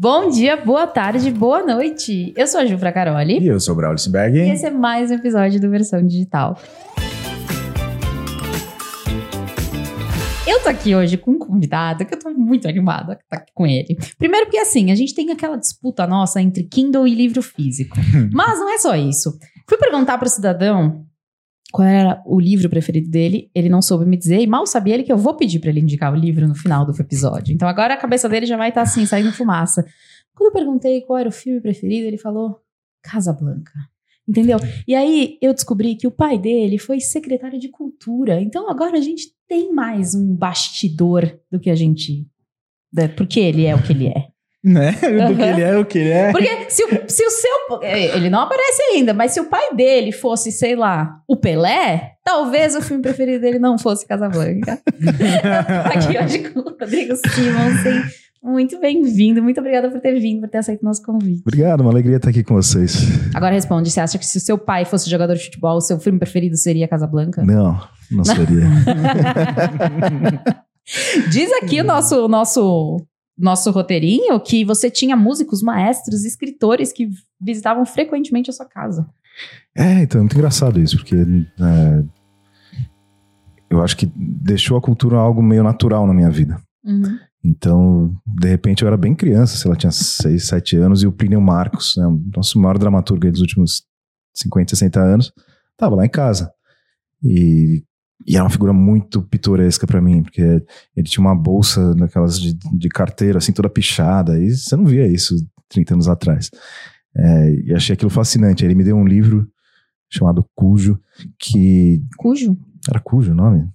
Bom dia, boa tarde, boa noite. Eu sou a Jufra Caroli. E eu sou o Braulio Simberg. E esse é mais um episódio do Versão Digital. Eu tô aqui hoje com um convidado que eu tô muito animada de estar aqui com ele. Primeiro porque, assim, a gente tem aquela disputa nossa entre Kindle e livro físico. Mas não é só isso. Fui perguntar para o cidadão qual era o livro preferido dele, ele não soube me dizer, e mal sabia ele que eu vou pedir para ele indicar o livro no final do episódio. Então agora a cabeça dele já vai estar tá assim, saindo fumaça. Quando eu perguntei qual era o filme preferido, ele falou Casa Blanca. Entendeu? E aí eu descobri que o pai dele foi secretário de cultura. Então agora a gente tem mais um bastidor do que a gente. Né, porque ele é o que ele é. Né? Do que ele é, o que ele é. Porque se o, se o seu. É, ele não aparece ainda, mas se o pai dele fosse, sei lá, o Pelé, talvez o filme preferido dele não fosse Casablanca. Aqui hoje com o Rodrigo Simonsen. Muito bem-vindo, muito obrigada por ter vindo, por ter aceito o nosso convite. Obrigado, uma alegria estar aqui com vocês. Agora responde, você acha que se o seu pai fosse jogador de futebol, o seu filme preferido seria Casablanca? Não, não seria. Diz aqui o nosso, nosso nosso roteirinho que você tinha músicos, maestros, escritores que visitavam frequentemente a sua casa. É, então é muito engraçado isso, porque é, eu acho que deixou a cultura algo meio natural na minha vida. Uhum. Então, de repente, eu era bem criança, sei lá, tinha 6, 7 anos, e o Plínio Marcos, né, o nosso maior dramaturgo dos últimos 50, 60 anos, estava lá em casa. E e era uma figura muito pitoresca para mim, porque ele tinha uma bolsa daquelas de, de, carteira, assim, toda pichada, e você não via isso 30 anos atrás. É, e achei aquilo fascinante. Ele me deu um livro chamado Cujo, que. Cujo? Era Cujo o nome?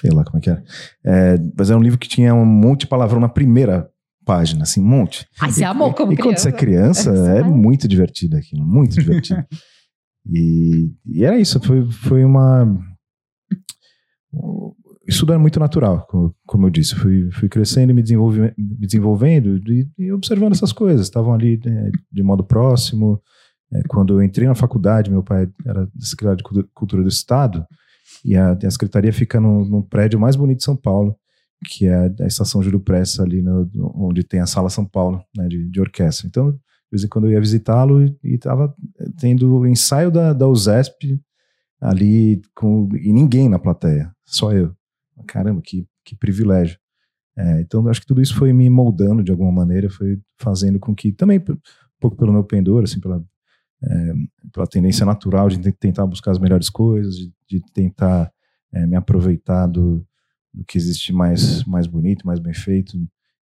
Sei lá como é que era. É, mas era um livro que tinha um monte de palavrão na primeira página, assim, um monte. Ai, você amou como e, criança. E quando você é criança, é muito divertido aquilo, muito divertido. e, e era isso, foi, foi uma isso tudo é muito natural, como, eu disse. Fui, fui crescendo e me, desenvolve, me desenvolvendo e, e, observando essas coisas. Estavam ali né, de modo próximo. É, quando eu entrei na faculdade, meu pai era secretário de Cultura do Estado e a, a secretaria fica no, prédio mais bonito de São Paulo, que é a Estação Júlio Pressa, ali no, onde tem a Sala São Paulo, né, de, de orquestra. Então, de vez em quando eu ia visitá-lo e estava tendo o ensaio da, da USESP ali com, e ninguém na plateia, só eu. Caramba, que, que privilégio. É, então, acho que tudo isso foi me moldando de alguma maneira, foi fazendo com que, também um pouco pelo meu pendor, assim, pela, é, pela tendência natural de tentar buscar as melhores coisas, de, de tentar é, me aproveitar do, do que existe mais, mais bonito, mais bem feito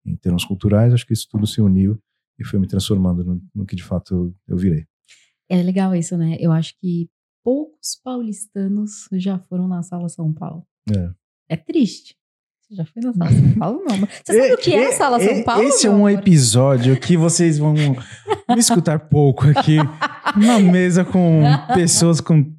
em termos culturais, acho que isso tudo se uniu e foi me transformando no, no que de fato eu, eu virei. É legal isso, né? Eu acho que poucos paulistanos já foram na Sala São Paulo. É. É triste. Você já foi na Sala São Paulo, não. Você sabe e, o que é a Sala e, São Paulo? Esse é um episódio que vocês vão me escutar pouco aqui, na mesa com pessoas com...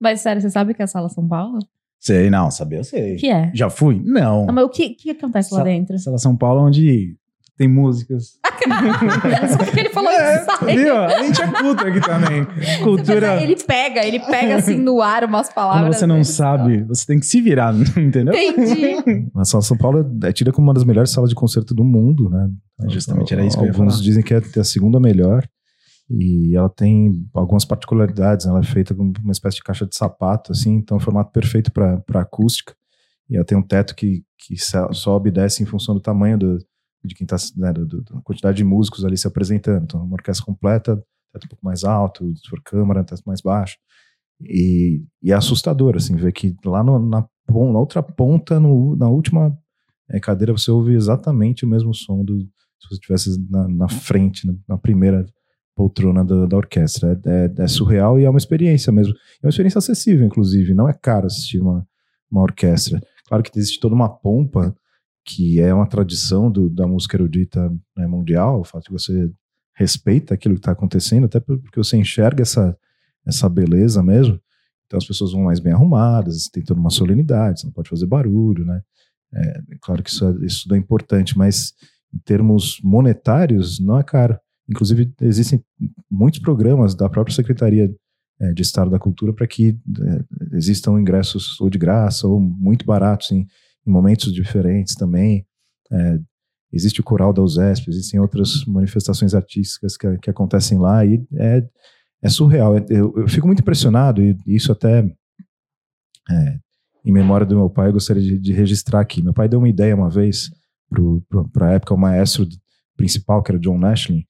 Mas sério, você sabe o que é a Sala São Paulo? Sei, não, saber eu sei. O que é? Já fui? Não. não mas o que, que acontece Sa lá dentro? Sala São Paulo, onde tem músicas. Só porque ele falou é, Viu? A gente é culto aqui também. Cultura. Ele pega, ele pega assim no ar umas palavras. Quando você não sabe, você tem que se virar, entendeu? Entendi. A Sala São Paulo é tida como uma das melhores salas de concerto do mundo, né? Justamente era isso que eu ia Alguns dizem que é a segunda melhor. E ela tem algumas particularidades. Ela é feita com uma espécie de caixa de sapato, assim, então é um formato perfeito para acústica. E ela tem um teto que, que sobe e desce em função do tamanho do, de quem está, né, da quantidade de músicos ali se apresentando. Então, uma orquestra completa, teto um pouco mais alto, se for câmara, teto mais baixo. E, e, é assustador, assim, ver que lá no, na, na, outra ponta, no, na última é, cadeira, você ouve exatamente o mesmo som do, se você estivesse na, na, frente, na, na primeira poltrona da, da orquestra. É, é, é, surreal e é uma experiência mesmo. É uma experiência acessível, inclusive. Não é caro assistir uma, uma orquestra. Claro que existe toda uma pompa que é uma tradição do, da música erudita né, mundial, o fato de você respeita aquilo que está acontecendo, até porque você enxerga essa, essa beleza mesmo. Então as pessoas vão mais bem arrumadas, tem toda uma solenidade, você não pode fazer barulho, né? É, claro que isso, é, isso é importante, mas em termos monetários não é caro. Inclusive existem muitos programas da própria Secretaria é, de Estado da Cultura para que é, existam ingressos ou de graça ou muito baratos em, em momentos diferentes também. É, existe o coral da USESP, existem outras manifestações artísticas que, que acontecem lá e é, é surreal. Eu, eu, fico muito impressionado e isso até é, em memória do meu pai eu gostaria de, de, registrar aqui. Meu pai deu uma ideia uma vez para a época o maestro principal que era John Nashlin,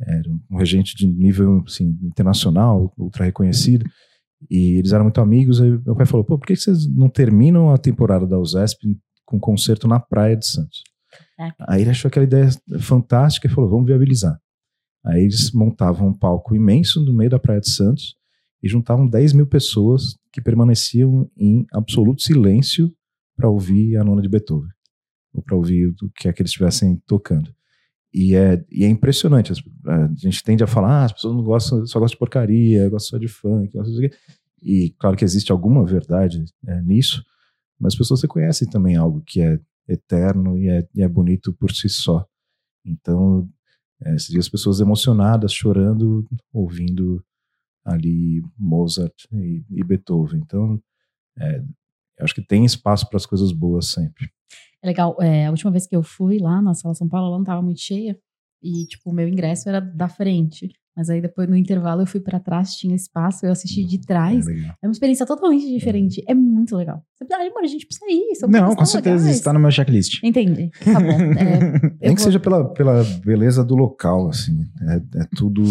era um regente de nível assim, internacional, ultra reconhecido. E eles eram muito amigos. Aí meu pai falou: pô, por que vocês não terminam a temporada da USESP com um concerto na praia de Santos? É. Aí ele achou aquela ideia fantástica e falou: vamos viabilizar. Aí eles montavam um palco imenso no meio da Praia de Santos e juntavam 10 mil pessoas que permaneciam em absoluto silêncio para ouvir a nona de Beethoven, ou para ouvir o que é que eles estivessem tocando. E é, e é impressionante. A gente tende a falar, ah, as pessoas não gostam, só gostam de porcaria, gostam só de funk. E claro que existe alguma verdade é, nisso, mas as pessoas reconhecem também algo que é eterno e é, e é bonito por si só. Então, é, as pessoas emocionadas, chorando, ouvindo ali Mozart e, e Beethoven. Então, é, acho que tem espaço para as coisas boas sempre. É legal, é, a última vez que eu fui lá na Sala São Paulo, ela não estava muito cheia. E, tipo, o meu ingresso era da frente. Mas aí depois no intervalo eu fui para trás, tinha espaço, eu assisti de trás. É, é uma experiência totalmente diferente. É, é muito legal. Você ah, mano, a gente precisa ir. Não, com certeza, legais. está no meu checklist. Entendi. Tá bom. É, Nem que vou... seja pela, pela beleza do local, assim. É, é tudo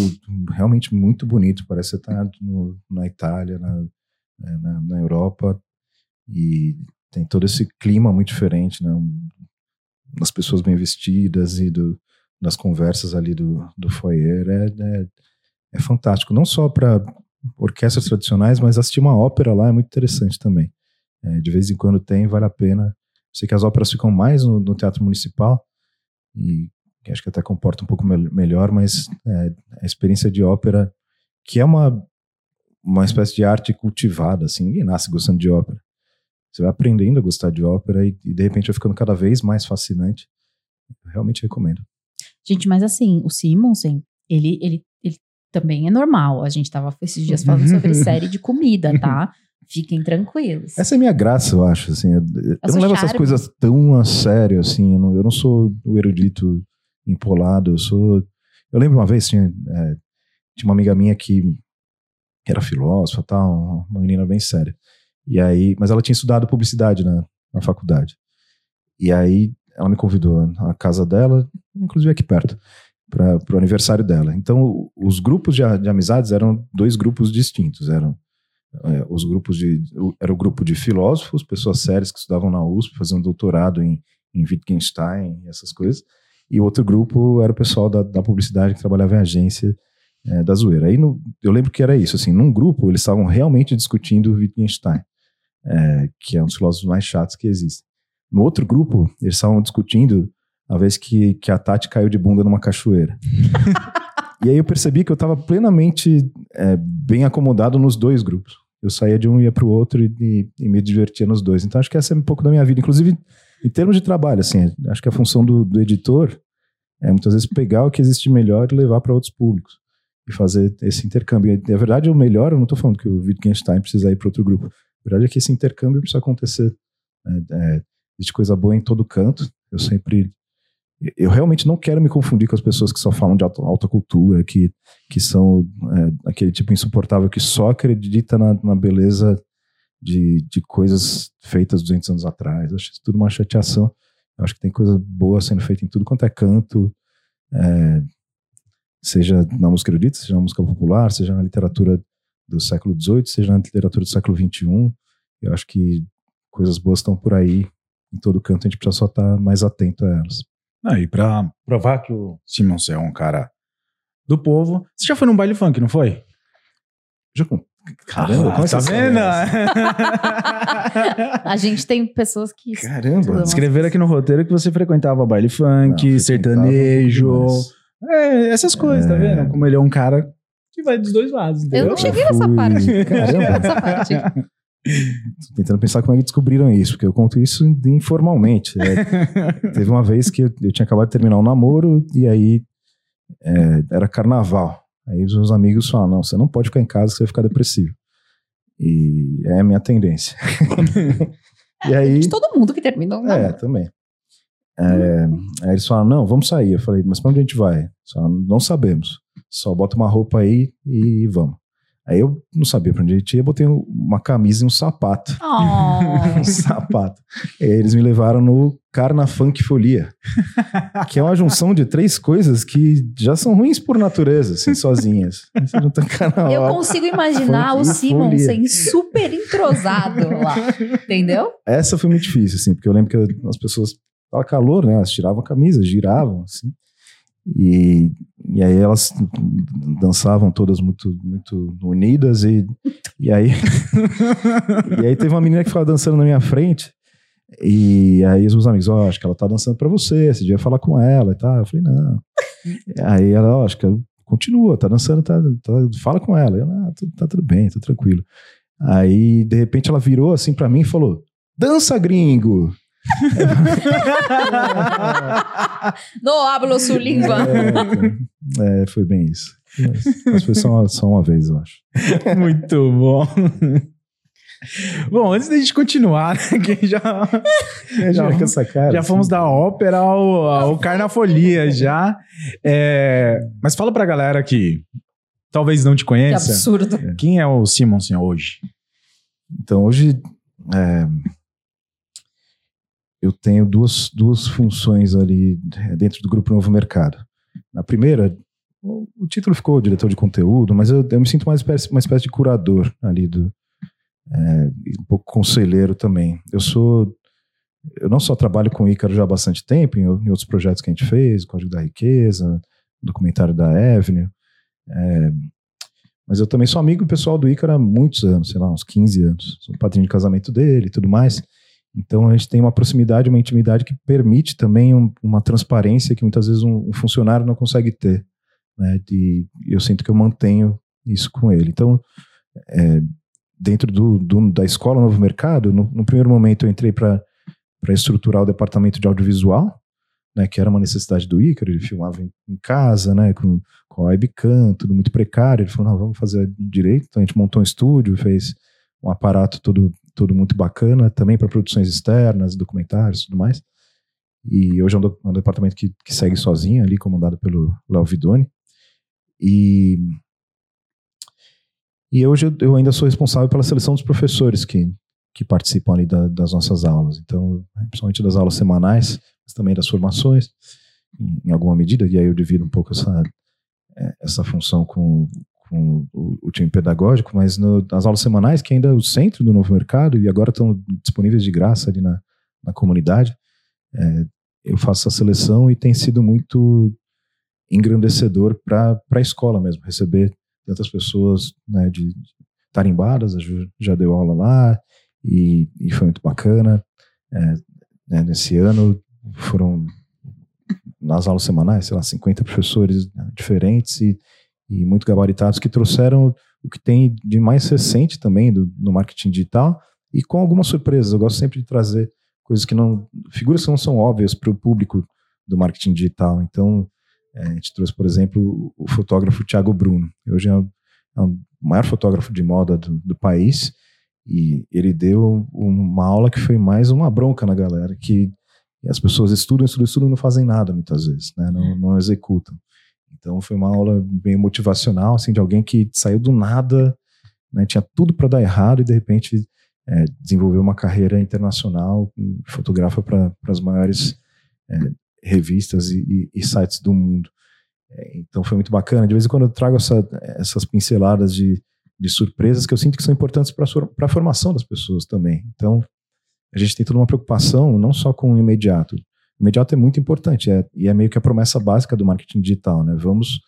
realmente muito bonito. Parece que você tá no, na Itália, na, é, na, na Europa. E tem todo esse clima muito diferente, né? das pessoas bem vestidas e do, das conversas ali do, do foyer é, é, é fantástico. Não só para orquestras tradicionais, mas assistir uma ópera lá é muito interessante também. É, de vez em quando tem, vale a pena. Sei que as óperas ficam mais no, no teatro municipal e acho que até comporta um pouco me melhor, mas é, a experiência de ópera, que é uma, uma espécie de arte cultivada, assim, ninguém nasce gostando de ópera. Você vai aprendendo a gostar de ópera e, e de repente vai ficando cada vez mais fascinante. Eu realmente recomendo. Gente, mas assim, o Simonsen, ele, ele, ele também é normal. A gente tava esses dias falando sobre série de comida, tá? Fiquem tranquilos. Essa é a minha graça, eu acho. Assim, eu, eu não levo essas coisas tão a sério, assim. Eu não, eu não sou o erudito empolado. Eu sou. Eu lembro uma vez, tinha, é, tinha uma amiga minha que era filósofa, tal, uma menina bem séria. E aí, mas ela tinha estudado publicidade na, na faculdade. E aí ela me convidou à casa dela, inclusive aqui perto, para o aniversário dela. Então, os grupos de, de, amizades eram dois grupos distintos. Eram é, os grupos de era o grupo de filósofos, pessoas sérias que estudavam na USP, faziam doutorado em, em Wittgenstein, essas coisas. E outro grupo era o pessoal da, da publicidade que trabalhava em agência é, da zoeira. Aí no, eu lembro que era isso, assim, num grupo eles estavam realmente discutindo Wittgenstein é, que é um dos filósofos mais chatos que existe. No outro grupo, eles estavam discutindo a vez que, que a Tati caiu de bunda numa cachoeira. e aí eu percebi que eu estava plenamente é, bem acomodado nos dois grupos. Eu saía de um e ia para o outro e, e, me divertia nos dois. Então acho que essa é um pouco da minha vida. Inclusive, em termos de trabalho, assim, acho que a função do, do editor é muitas vezes pegar o que existe melhor e levar para outros públicos. E fazer esse intercâmbio. E, na verdade, o melhor, eu não estou falando que o Wittgenstein precisa ir para outro grupo. Verdade é que esse intercâmbio precisa acontecer. Né? É, existe coisa boa em todo canto. Eu sempre. Eu realmente não quero me confundir com as pessoas que só falam de alta, alta cultura, que, que são é, aquele tipo insuportável que só acredita na, na beleza de, de coisas feitas 200 anos atrás. Eu acho isso tudo uma chateação. Eu acho que tem coisa boa sendo feita em tudo quanto é canto, é, seja na música erudita, seja na música popular, seja na literatura do século XVIII, seja na literatura do século XXI. Eu acho que coisas boas estão por aí em todo canto, a gente precisa só estar tá mais atento a elas. Ah, e para provar que o Simons é um cara do povo, você já foi num baile funk, não foi? Já com Caramba, ah, tá vendo? a gente tem pessoas que. Caramba, escreveram aqui no roteiro que você frequentava baile funk, não, sertanejo. É, essas coisas, tá é... tá vendo? Como ele é um cara que vai dos dois lados. Entendeu? Eu não cheguei nessa parte. Caramba. nessa parte. Tô tentando pensar como é que descobriram isso, porque eu conto isso informalmente. É, teve uma vez que eu, eu, tinha acabado de terminar um namoro e aí é, era carnaval. Aí os meus amigos falaram: não, você não pode ficar em casa, você vai ficar depressivo. E é a minha tendência. e aí, de todo mundo que termina um É, também. É, aí eles falaram, não, vamos sair. Eu falei, mas pra onde a gente vai? Falaram, não sabemos. Só bota uma roupa aí e vamos. Aí eu não sabia pra onde a gente ia, botei uma camisa e um sapato. Oh. um sapato. E aí eles me levaram no Carna Funk Folia, que é uma junção de três coisas que já são ruins por natureza, assim, sozinhas. Você não carnaval, Eu consigo imaginar o Simon sem super entrosado lá. Entendeu? Essa foi muito difícil, assim, porque eu lembro que as pessoas. Tava calor, né? Elas tiravam a camisa, giravam, assim. E, e aí elas dançavam todas muito, muito unidas e, e aí e aí teve uma menina que ficava dançando na minha frente e aí os meus amigos, ó, acho que ela tá dançando pra você, você devia falar com ela e tal. Eu falei, não. aí ela, ó, acho que ela continua, tá dançando, tá, tá- fala com ela. Eu, ah, tá tudo bem, tá tranquilo. Aí, de repente, ela virou assim pra mim e falou, dança gringo! No hablo su língua. É, é, foi bem isso. Mas, mas foi só uma, só uma vez, eu acho. Muito bom. Bom, antes da gente continuar, né, que já, já, com essa cara, já assim. fomos da ópera ao, ao Carnafolia já. É, mas fala pra galera que talvez não te Que conheça. absurdo. Quem é o Simonsen hoje? Então, hoje, é, eu tenho duas, duas funções ali é, dentro do Grupo Novo Mercado. Na primeira, o, título ficou diretor de conteúdo, mas eu, eu me sinto mais espécie- uma espécie de curador ali do. é, um pouco conselheiro também. Eu sou. Eu não só trabalho com o Ícaro já há bastante tempo, em, em outros projetos que a gente fez, Código da Riqueza, documentário da Avenue. é, mas eu também sou amigo pessoal do Ícaro há muitos anos, sei lá, uns 15 anos. Sou padrinho de casamento dele e tudo mais. Então a gente tem uma proximidade, uma intimidade que permite também um- uma transparência que muitas vezes um, um funcionário não consegue ter. Né? De, eu sinto que eu mantenho isso com ele. Então, é, dentro do, do- da escola Novo Mercado, no, no primeiro momento eu entrei para estruturar o departamento de audiovisual, né, que era uma necessidade do Ícaro, ele filmava em, em casa, né, com, com a webcam, tudo muito precário. Ele falou: vamos fazer direito. Então a gente montou um estúdio, fez um aparato todo, todo muito bacana, também para produções externas, documentários e tudo mais. E hoje é um, do- um departamento que, que segue sozinho ali, comandado pelo Léo Vidoni. E, e hoje eu, eu ainda sou responsável pela seleção dos professores que, que participam ali da- das nossas aulas. Então, principalmente das aulas semanais, mas também das formações, em, em alguma medida, e aí eu divido um pouco essa, eh, essa função com, com o, time pedagógico, mas no, nas aulas semanais, que ainda é o centro do novo mercado, e agora estão disponíveis de graça ali na, na comunidade, eh, eu faço essa seleção e tem sido muito engrandecedor para a escola mesmo, receber tantas pessoas né, de, de tarimbadas, a Ju já deu aula lá, e, e foi muito bacana. É, né, nesse ano foram, nas aulas semanais, sei lá, 50 professores né, diferentes e, e muito gabaritados que trouxeram o que tem de mais recente também do, no marketing digital e com algumas surpresas. Eu gosto sempre de trazer coisas que não, figuras que não são óbvias para o público do marketing digital. Então, é, a gente trouxe, por exemplo, o fotógrafo Thiago Bruno. Hoje é o, é o maior fotógrafo de moda do, do país e ele deu uma aula que foi mais uma bronca na galera, que as pessoas estudam, estudam, estudam e não fazem nada muitas vezes, né? não, não executam. Então foi uma aula bem motivacional, assim, de alguém que saiu do nada, né? tinha tudo para dar errado e de repente é, desenvolveu uma carreira internacional, fotografa para as maiores é, revistas e, e, e, sites do mundo. É, então foi muito bacana. De vez em quando eu trago essa, essas pinceladas de, de surpresas que eu sinto que são importantes para a formação das pessoas também. Então a gente tem toda uma preocupação, não só com o imediato. Imediato é muito importante é, e é meio que a promessa básica do marketing digital. Né? Vamos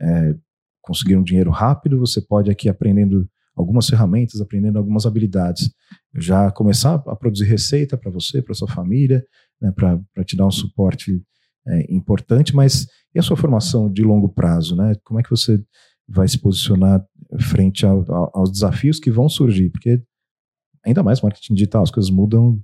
é, conseguir um dinheiro rápido, você pode aqui aprendendo algumas ferramentas, aprendendo algumas habilidades. Já começar a produzir receita para você, para sua família, né, para te dar um suporte é, importante, mas e a sua formação de longo prazo? Né? Como é que você vai se posicionar frente ao, ao, aos desafios que vão surgir? Porque ainda mais marketing digital, as coisas mudam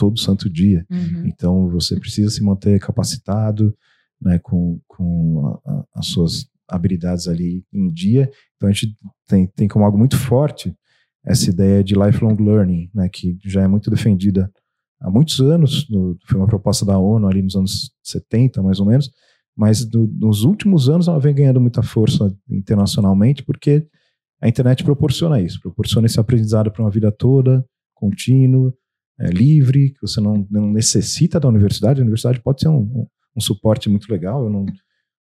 todo santo dia. Uhum. Então você precisa se manter capacitado, né, com, com a, a, as suas habilidades ali em dia. Então a gente tem, tem como algo muito forte essa ideia de lifelong learning, né, que já é muito defendida há muitos anos, no, foi uma proposta da ONU ali nos anos 70, mais ou menos, mas do, nos últimos anos ela vem ganhando muita força internacionalmente, porque a internet proporciona isso, proporciona esse aprendizado para uma vida toda, contínuo, é, livre, que você não, não necessita da universidade. A universidade pode ser um, um, um suporte muito legal. Eu, não,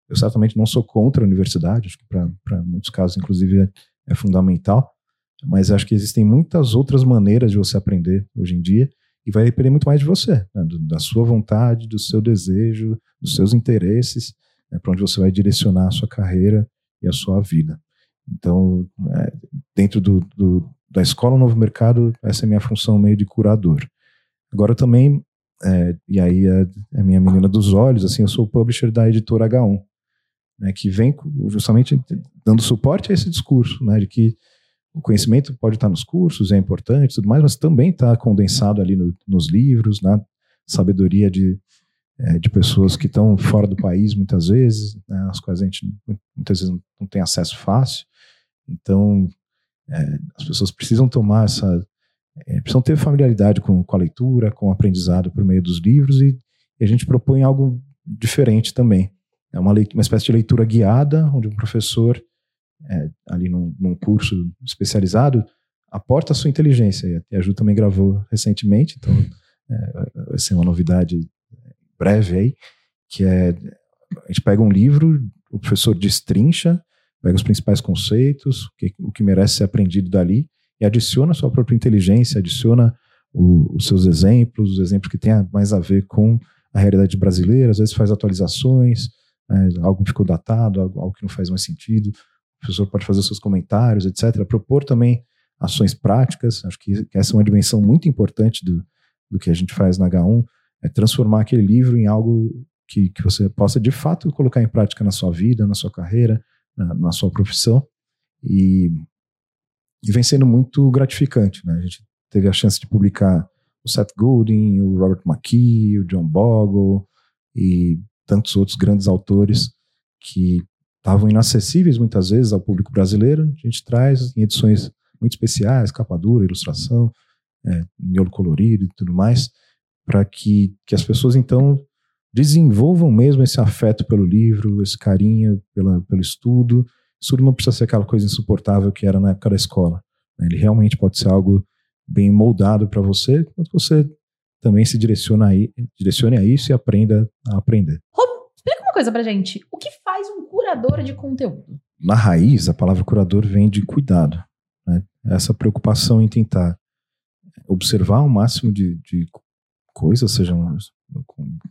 eu certamente não sou contra a universidade, acho que para muitos casos, inclusive, é, é fundamental. Mas acho que existem muitas outras maneiras de você aprender hoje em dia e vai depender muito mais de você, né? da sua vontade, do seu desejo, dos seus interesses, né? para onde você vai direcionar a sua carreira e a sua vida. Então, é, dentro do, do, da escola Novo Mercado, essa é a minha função meio de curador. Agora também, é, e aí é, é a minha menina dos olhos, assim, eu sou o publisher da editora H1, né, que vem justamente dando suporte a esse discurso, né, de que o conhecimento pode estar nos cursos, é importante, tudo mais, mas também está condensado ali no, nos livros, na sabedoria de, é, de pessoas que estão fora do país muitas vezes, né, às quais a gente muitas vezes não tem acesso fácil. Então, é, as pessoas precisam tomar essa. É, precisam ter familiaridade com, com, a leitura, com o aprendizado por meio dos livros, e, e a gente propõe algo diferente também. É uma, leitura, uma espécie de leitura guiada, onde um professor, é, ali num, num, curso especializado, aporta a sua inteligência. E a Ju também gravou recentemente, então é, vai ser uma novidade breve aí, que é a gente pega um livro, o professor destrincha, pega os principais conceitos, o que, o que merece ser aprendido dali, e adiciona a sua própria inteligência, adiciona o, os seus exemplos, os exemplos que tenham mais a ver com a realidade brasileira, às vezes faz atualizações, né, algo ficou datado, algo, algo, que não faz mais sentido, o professor pode fazer seus comentários, etc. Propor também ações práticas, acho que, que essa é uma dimensão muito importante do, do que a gente faz na H1, é transformar aquele livro em algo que, que você possa de fato colocar em prática na sua vida, na sua carreira, na, na sua profissão e, e, vem sendo muito gratificante. Né? A gente teve a chance de publicar o Seth Godin, o Robert McKee, o John Bogle e tantos outros grandes autores que estavam inacessíveis muitas vezes ao público brasileiro. A gente traz em edições muito especiais, capa dura, ilustração, é, miolo colorido e tudo mais, para que, que as pessoas então desenvolvam mesmo esse afeto pelo livro, esse carinho pela, pelo estudo. Isso não precisa ser aquela coisa insuportável que era na época da escola. Né? Ele realmente pode ser algo bem moldado para você, enquanto você também se direciona aí, direcione a isso e aprenda a aprender. Rob, explica uma coisa pra gente. O que faz um curador de conteúdo? Na raiz, a palavra curador vem de cuidado. Né? Essa preocupação em tentar observar o máximo de, de coisas, sejam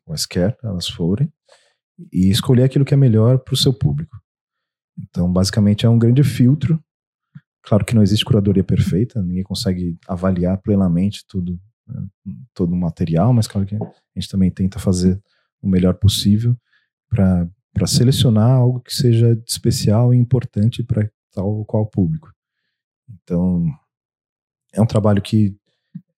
quaisquer elas forem, e escolher aquilo que é melhor para o seu público. Então, basicamente, é um grande filtro. Claro que não existe curadoria perfeita, ninguém consegue avaliar plenamente tudo, né, todo o material, mas claro que a gente também tenta fazer o melhor possível para selecionar algo que seja especial e importante para tal ou qual público. Então, é um trabalho que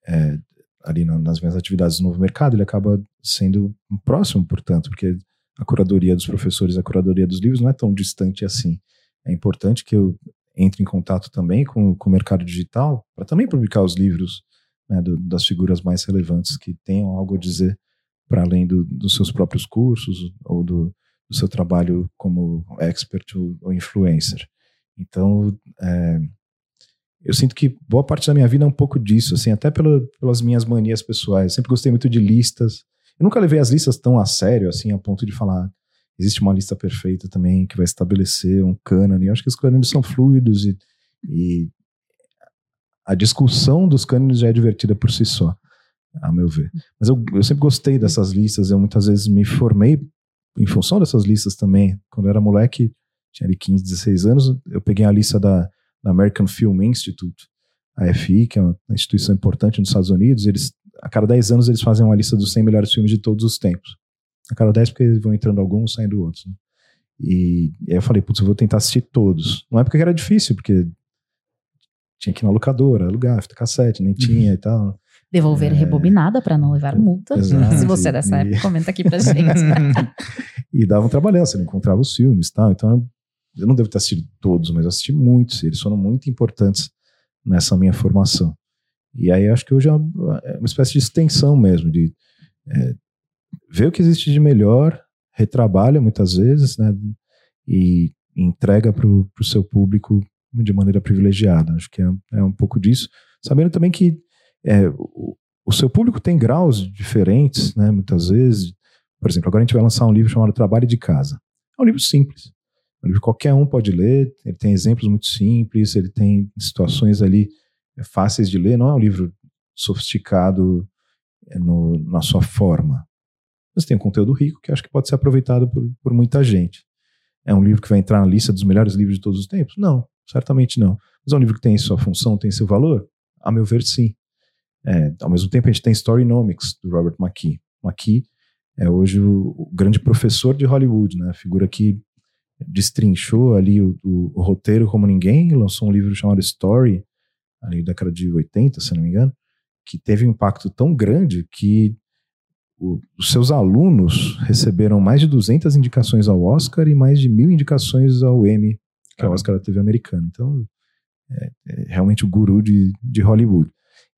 é, ali nas minhas atividades no novo mercado, ele acaba sendo próximo, portanto, porque a curadoria dos professores, a curadoria dos livros não é tão distante assim. É importante que eu entre em contato também com, com o mercado digital para também publicar os livros né, do, das figuras mais relevantes que tenham algo a dizer para além do, dos seus próprios cursos ou do, do seu trabalho como expert ou, ou influencer. Então, é, eu sinto que boa parte da minha vida é um pouco disso, assim, até pelo, pelas minhas manias pessoais. Eu sempre gostei muito de listas. Eu nunca levei as listas tão a sério, assim, a ponto de falar existe uma lista perfeita também que vai estabelecer um cânone. Eu acho que os cânones são fluidos e, e a discussão dos cânones já é divertida por si só, a meu ver. Mas eu, eu sempre gostei dessas listas, eu muitas vezes me formei em função dessas listas também. Quando eu era moleque, tinha ali 15, 16 anos, eu peguei a lista da da American Film Institute, a FI, que é uma instituição importante nos Estados Unidos, eles a cada 10 anos eles fazem uma lista dos 100 melhores filmes de todos os tempos. A cada 10 porque vão entrando alguns, saindo outros. Né? E, e, aí eu falei, putz, eu vou tentar assistir todos. Numa época que era difícil, porque tinha que ir na locadora, alugar, fita cassete, nem tinha uhum. e tal. Devolver é... rebobinada para não levar multa. Exato, Se você é dessa e... época, comenta aqui pra gente. e dava um trabalhão, você não encontrava os filmes e tal. Então eu não devo ter assistido todos, mas assisti muitos, eles foram muito importantes nessa minha formação. E aí acho que hoje é uma, é uma espécie de extensão mesmo, de é, ver o que existe de melhor, retrabalha muitas vezes, né? E entrega para o seu público de maneira privilegiada. Acho que é, é um pouco disso. Sabendo também que é, o, o, seu público tem graus diferentes, né? Muitas vezes. Por exemplo, agora a gente vai lançar um livro chamado Trabalho de Casa. É um livro simples. Um livro que qualquer um pode ler. Ele tem exemplos muito simples, ele tem situações ali é, fáceis de ler. Não é um livro sofisticado é, no, na sua forma. Mas tem um conteúdo rico que acho que pode ser aproveitado por, por muita gente. É um livro que vai entrar na lista dos melhores livros de todos os tempos? Não, certamente não. Mas é um livro que tem sua função, tem seu valor? A meu ver, sim. É, ao mesmo tempo, a gente tem Storynomics, do Robert McKee. McKee é hoje o, o grande professor de Hollywood, né? figura que destrinchou ali o, o, o, roteiro como ninguém, lançou um livro chamado Story, ali da década de 80, se não me engano, que teve um impacto tão grande que o, os seus alunos receberam mais de 200 indicações ao Oscar e mais de mil indicações ao Emmy, que é o Oscar da TV americana. Então, é, é realmente o guru de, de Hollywood.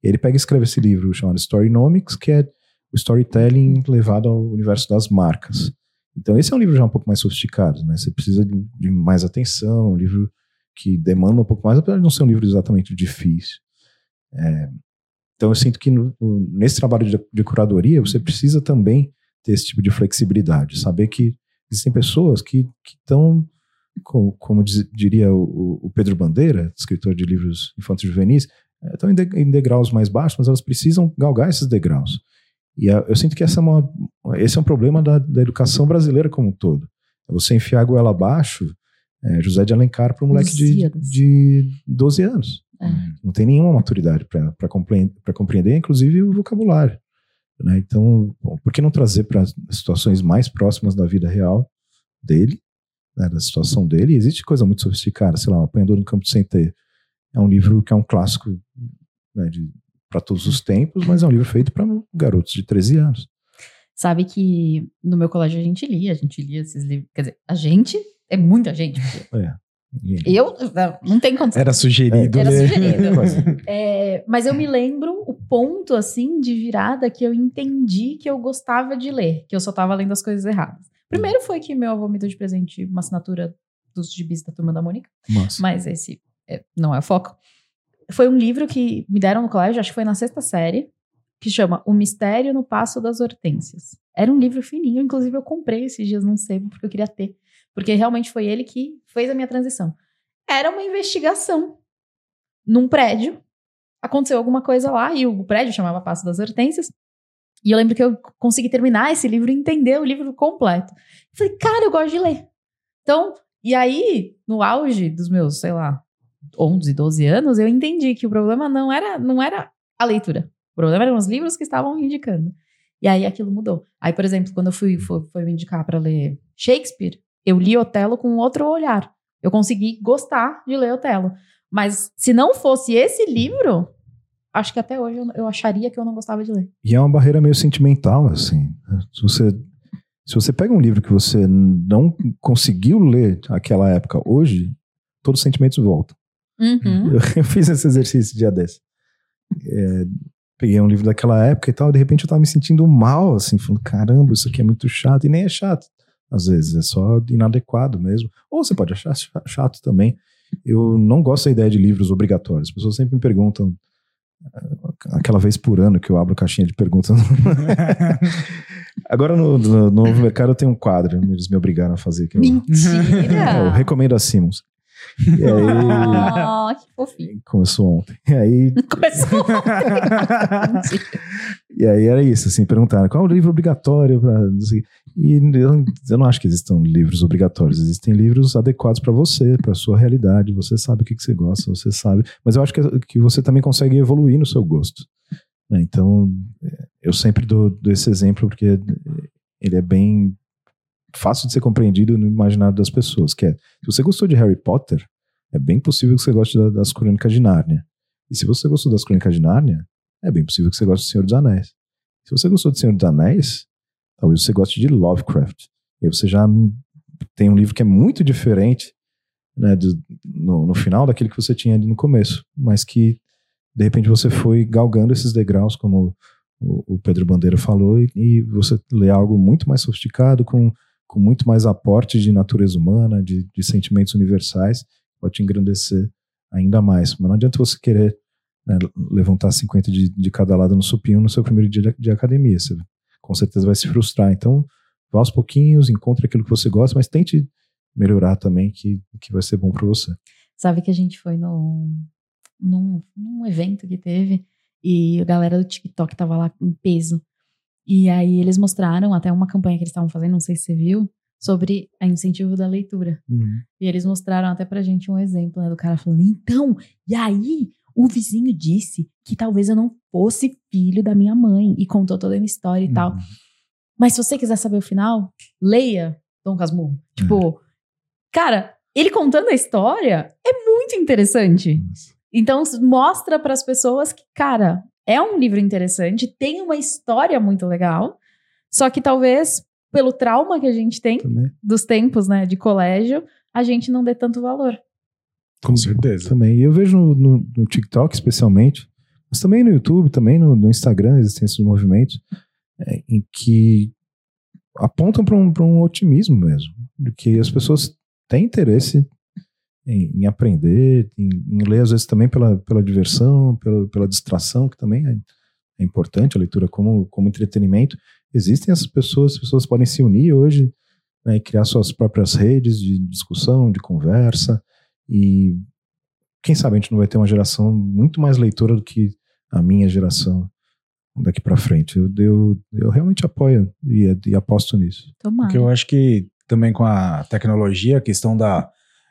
Ele pega e escreve esse livro chamado Storynomics, que é o storytelling levado ao universo das marcas. Então, esse é um livro já um pouco mais sofisticado, né? Você precisa de, de mais atenção, um livro que demanda um pouco mais, apesar de não ser um livro exatamente difícil. É, então eu sinto que no, no, nesse trabalho de, de, curadoria você precisa também ter esse tipo de flexibilidade, saber que existem pessoas que estão, como, como diz, diria o, o, Pedro Bandeira, escritor de livros infantis juvenis, estão é, em, de, em, degraus mais baixos, mas elas precisam galgar esses degraus. E eu sinto que essa é uma, esse é um problema da, da educação brasileira como um todo. É você enfiar a goela abaixo é, José de Alencar para um moleque de, de 12 anos. É. Não tem nenhuma maturidade para compreender, compreender, inclusive o vocabulário. Né? Então, bom, por que não trazer para situações mais próximas da vida real dele, né, da situação dele? existe coisa muito sofisticada, sei lá, O Apanhador no Campo de Centeio. É um livro que é um clássico né, para todos os tempos, mas é um livro feito para garotos de 13 anos. Sabe que no meu colégio a gente lia, a gente lia esses livros. Quer dizer, a gente é muita gente. É. Eu não tem condição. Era sugerido. Era sugerido. é, mas eu me lembro o ponto assim de virada que eu entendi que eu gostava de ler, que eu só estava lendo as coisas erradas. Primeiro foi que meu avô me deu de presente uma assinatura dos gibis da turma da Mônica. Nossa. Mas esse é, não é o foco. Foi um livro que me deram no colégio, acho que foi na sexta série, que chama O Mistério no Passo das Hortênsias. Era um livro fininho, inclusive eu comprei esses dias num sebo porque eu queria ter. Porque realmente foi ele que fez a minha transição. Era uma investigação num prédio. Aconteceu alguma coisa lá e o prédio chamava Passo das Hortênsias. E eu lembro que eu consegui terminar esse livro e entender o livro completo. falei, cara, eu gosto de ler. Então, e aí, no auge dos meus, sei lá, 11, 12 anos, eu entendi que o problema não era, não era a leitura. O problema eram os livros que estavam indicando. E aí aquilo mudou. Aí, por exemplo, quando eu fui, fui, fui me indicar para ler Shakespeare, eu li Otelo com outro olhar. Eu consegui gostar de ler Otelo. Mas se não fosse esse livro, acho que até hoje eu, eu acharia que eu não gostava de ler. E é uma barreira meio sentimental, assim. Se você, se você pega um livro que você não conseguiu ler naquela época, hoje, todos os sentimentos voltam. Uhum. Eu, eu, fiz esse exercício dia desse. É, peguei um livro daquela época e tal, de repente eu tava me sentindo mal, assim, falando, caramba, isso aqui é muito chato, e nem é chato. Às vezes é só inadequado mesmo. Ou você pode achar chato também. Eu não gosto da ideia de livros obrigatórios. As pessoas sempre me perguntam, eh, aquela vez por ano que eu abro caixinha de perguntas. Agora no, no, no, novo mercado eu tenho um quadro, eles me obrigaram a fazer. Eu, Mentira! eu recomendo a Simmons. E aí, oh, que fofinho. Começou ontem. E aí. Começou ontem. e aí era isso, assim, perguntaram qual é o livro obrigatório para. E eu, eu, não acho que existam livros obrigatórios, existem livros adequados para você, para sua realidade. Você sabe o que, que você gosta, você sabe. Mas eu acho que, que você também consegue evoluir no seu gosto. Né? Então, eu sempre dou, dou esse exemplo porque ele é bem fácil de ser compreendido no imaginário das pessoas, que é, se você gostou de Harry Potter, é bem possível que você goste das Crônicas de Nárnia. E se você gostou das Crônicas de Nárnia, é bem possível que você goste do Senhor dos Anéis. Se você gostou do Senhor dos Anéis, talvez você goste de Lovecraft. E aí você já tem um livro que é muito diferente né, do, no, no, final daquele que você tinha ali no começo, mas que de repente você foi galgando esses degraus, como o, o Pedro Bandeira falou, e, e, você lê algo muito mais sofisticado, com, com muito mais aporte de natureza humana, de, de sentimentos universais, pode te engrandecer ainda mais. Mas não adianta você querer né, levantar 50 de, de cada lado no supino no seu primeiro dia de, de academia. Você com certeza vai se frustrar. Então, vá aos pouquinhos, encontre aquilo que você gosta, mas tente melhorar também, que, que vai ser bom para você. Sabe que a gente foi no, num, num evento que teve e a galera do TikTok tava lá em peso. E aí eles mostraram até uma campanha que eles estavam fazendo, não sei se você viu, sobre a incentivo da leitura. Uhum. E eles mostraram até pra gente um exemplo, né, do cara falando, então, e aí o vizinho disse que talvez eu não fosse filho da minha mãe e contou toda a minha história e uhum. tal. Mas se você quiser saber o final, leia Dom Casmurro. Tipo, uhum. cara, ele contando a história é muito interessante. Então mostra para as pessoas que, cara, é um livro interessante, tem uma história muito legal, só que talvez pelo trauma que a gente tem Também. dos tempos, né, de colégio, a gente não dê tanto valor. Com certeza. Também. E eu vejo no, no, no, TikTok, especialmente, mas também no YouTube, também no, no Instagram, existem esses movimentos é, em que apontam para um, um otimismo mesmo, de que as pessoas têm interesse em, em aprender, em, em, ler, às vezes também pela, pela diversão, pela, pela distração, que também é, é importante a leitura como, como entretenimento. Existem essas pessoas, as pessoas podem se unir hoje né, e criar suas próprias redes de discussão, de conversa, e quem sabe a gente não vai ter uma geração muito mais leitora do que a minha geração daqui para frente. Eu, eu, eu realmente apoio e, e aposto nisso. Tomara. Porque eu acho que também com a tecnologia, a questão da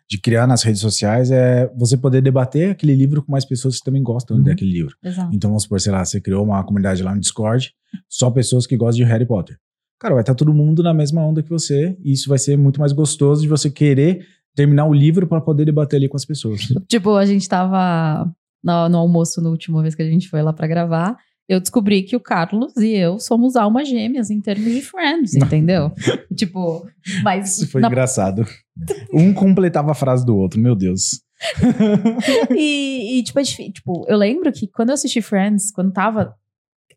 de criar nas redes sociais é você poder debater aquele livro com mais pessoas que também gostam uhum. daquele livro. Exato. Então, vamos supor, sei lá, você criou uma comunidade lá no Discord, só pessoas que gostam de Harry Potter. Cara, vai estar todo mundo na mesma onda que você, e isso vai ser muito mais gostoso de você querer terminar o livro para poder debater ali com as pessoas. Tipo, a gente tava no, no almoço na última vez que a gente foi lá para gravar, eu descobri que o Carlos e eu somos almas gêmeas em termos de friends, entendeu? tipo, mas. Isso foi na... engraçado. Um completava a frase do outro, meu Deus. e, e tipo, é tipo, eu lembro que quando eu assisti Friends, quando tava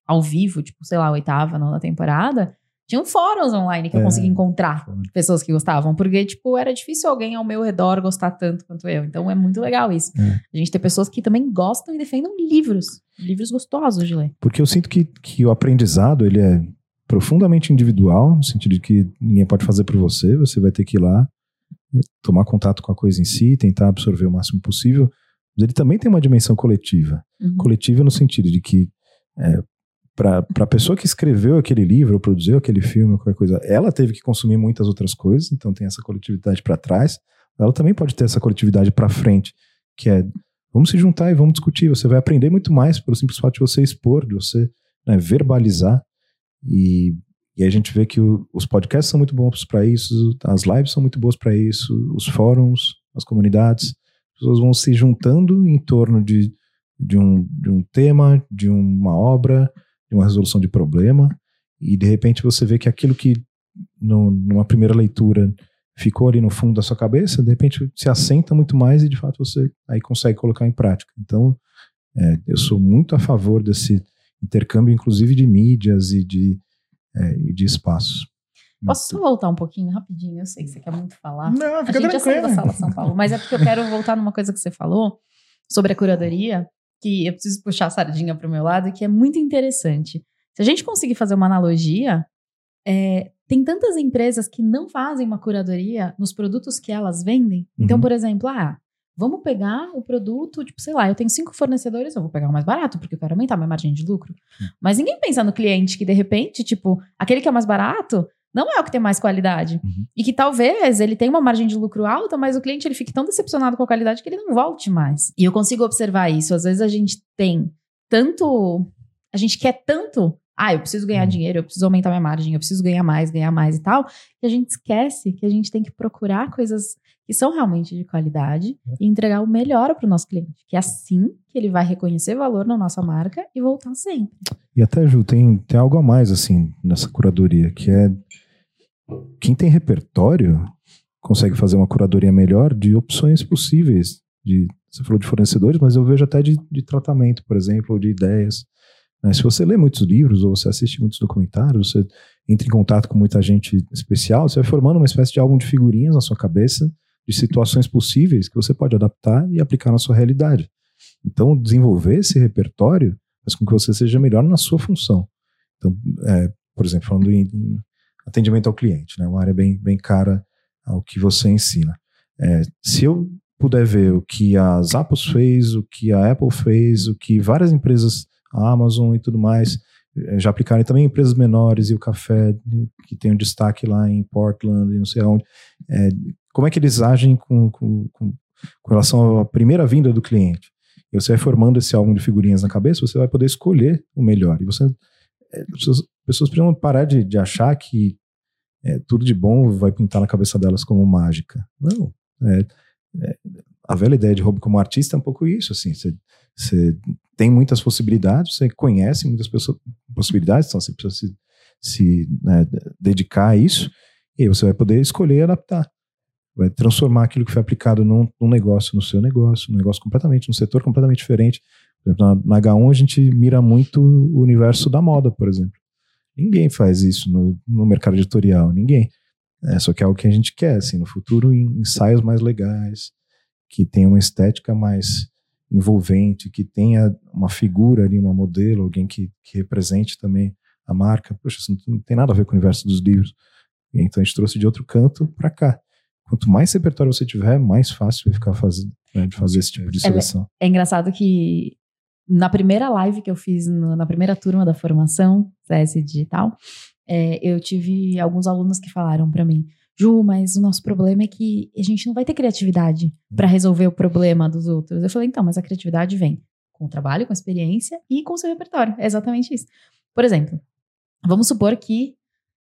ao vivo, tipo, sei lá, oitava, nona temporada, tinham fóruns online que é, eu consegui encontrar pessoas que gostavam, porque, tipo, era difícil alguém ao meu redor gostar tanto quanto eu. Então é muito legal isso. É. A gente ter pessoas que também gostam e defendam livros. Livros gostosos de ler. Porque eu sinto que, que o aprendizado, ele é profundamente individual, no sentido de que ninguém pode fazer por você, você vai ter que ir lá, tomar contato com a coisa em si, tentar absorver o máximo possível. Mas ele também tem uma dimensão coletiva. Uhum. Coletiva no sentido de que é, para a pessoa que escreveu aquele livro, ou produziu aquele filme, qualquer coisa, ela teve que consumir muitas outras coisas, então tem essa coletividade para trás. Ela também pode ter essa coletividade para frente, que é vamos se juntar e vamos discutir. Você vai aprender muito mais pelo simples fato de você expor, de você né, verbalizar. E, e a gente vê que o, os podcasts são muito bons para isso, as lives são muito boas para isso, os fóruns, as comunidades. As pessoas vão se juntando em torno de, de, um, de um tema, de uma obra, de uma resolução de problema, e de repente você vê que aquilo que no, numa primeira leitura ficou ali no fundo da sua cabeça, de repente se assenta muito mais e de fato você aí consegue colocar em prática. Então, é, eu sou muito a favor desse intercâmbio, inclusive de mídias e de, é, e de espaços. Posso só voltar um pouquinho rapidinho? Eu sei que você quer muito falar. Não, fica a gente tranquilo. já saiu da sala São Paulo, mas é porque eu quero voltar numa coisa que você falou sobre a curadoria, que eu preciso puxar a sardinha para o meu lado, que é muito interessante. Se a gente conseguir fazer uma analogia, é, tem tantas empresas que não fazem uma curadoria nos produtos que elas vendem. Então, uhum. Então, por exemplo, ah, vamos pegar o produto, tipo, sei lá, eu tenho cinco fornecedores, eu vou pegar o mais barato, porque eu quero aumentar minha margem de lucro. Uhum. Mas ninguém pensa no cliente que, de repente, tipo, aquele que é mais barato não é o que tem mais qualidade. Uhum. E que talvez ele tenha uma margem de lucro alta, mas o cliente ele fique tão decepcionado com a qualidade que ele não volte mais. E eu consigo observar isso. Às vezes a gente tem tanto. A gente quer tanto. Ah, eu preciso ganhar uhum. dinheiro, eu preciso aumentar minha margem, eu preciso ganhar mais, ganhar mais e tal. Que a gente esquece que a gente tem que procurar coisas que são realmente de qualidade uhum. e entregar o melhor para o nosso cliente. Que é assim que ele vai reconhecer valor na nossa marca e voltar sempre. E até, Ju, tem, tem algo a mais, assim, nessa curadoria, que é quem tem repertório consegue fazer uma curadoria melhor de opções possíveis de você falou de fornecedores, mas eu vejo até de, de tratamento, por exemplo, ou de ideias. Né? Se você lê muitos livros ou você assiste muitos documentários, você entra em contato com muita gente especial, você vai formando uma espécie de álbum de figurinhas na sua cabeça, de situações possíveis que você pode adaptar e aplicar na sua realidade. Então, desenvolver esse repertório faz com que você seja melhor na sua função. Então, é, por exemplo, falando em, atendimento ao cliente, né, uma área bem, bem cara ao que você ensina. É, se eu puder ver o que a Zappos fez, o que a Apple fez, o que várias empresas, a Amazon e tudo mais, é, já aplicaram também empresas menores e o café, que tem um destaque lá em Portland e não sei aonde. É, como é que eles agem com, com, com, com relação à primeira vinda do cliente? E você vai formando esse álbum de figurinhas na cabeça, você vai poder escolher o melhor. E você. As pessoas, precisam parar de, de achar que é, tudo de bom vai pintar na cabeça delas como mágica. Não. É, é, a velha ideia de Hobby como artista é um pouco isso. Assim, você, você tem muitas possibilidades, você conhece muitas pessoas, possibilidades, então você precisa se, se né, dedicar a isso, e aí você vai poder escolher e adaptar vai transformar aquilo que foi aplicado num, num, negócio, no seu negócio, num negócio completamente, num setor completamente diferente. Por exemplo, na, na H1 a gente mira muito o universo da moda, por exemplo. Ninguém faz isso no, no mercado editorial, ninguém. É, só que é o que a gente quer, assim, no futuro, ensaios mais legais, que tenha uma estética mais envolvente, que tenha uma figura ali, uma modelo, alguém que, que represente também a marca. Poxa, isso não tem nada a ver com o universo dos livros. Então a gente trouxe de outro canto para cá. Quanto mais repertório você tiver, mais fácil vai ficar faz, né, de fazer esse tipo de seleção. É, é, engraçado que na primeira live que eu fiz, no, na primeira turma da formação CS Digital, é, eu tive alguns alunos que falaram para mim, Ju, mas o nosso problema é que a gente não vai ter criatividade para resolver o problema dos outros. Eu falei, então, mas a criatividade vem com o trabalho, com a experiência e com o seu repertório. É exatamente isso. Por exemplo, vamos supor que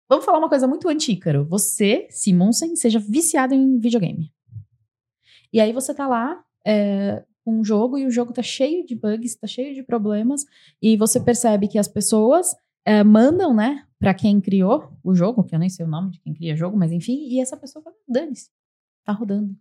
Vamos falar uma coisa muito antícaro. Você, Simonsen, seja viciado em videogame. E aí você tá lá é, um jogo e o jogo tá cheio de bugs, tá cheio de problemas, e você percebe que as pessoas é, mandam, né, pra quem criou o jogo, que eu nem sei o nome de quem cria o jogo, mas enfim, e essa pessoa fala, dane-se, tá rodando.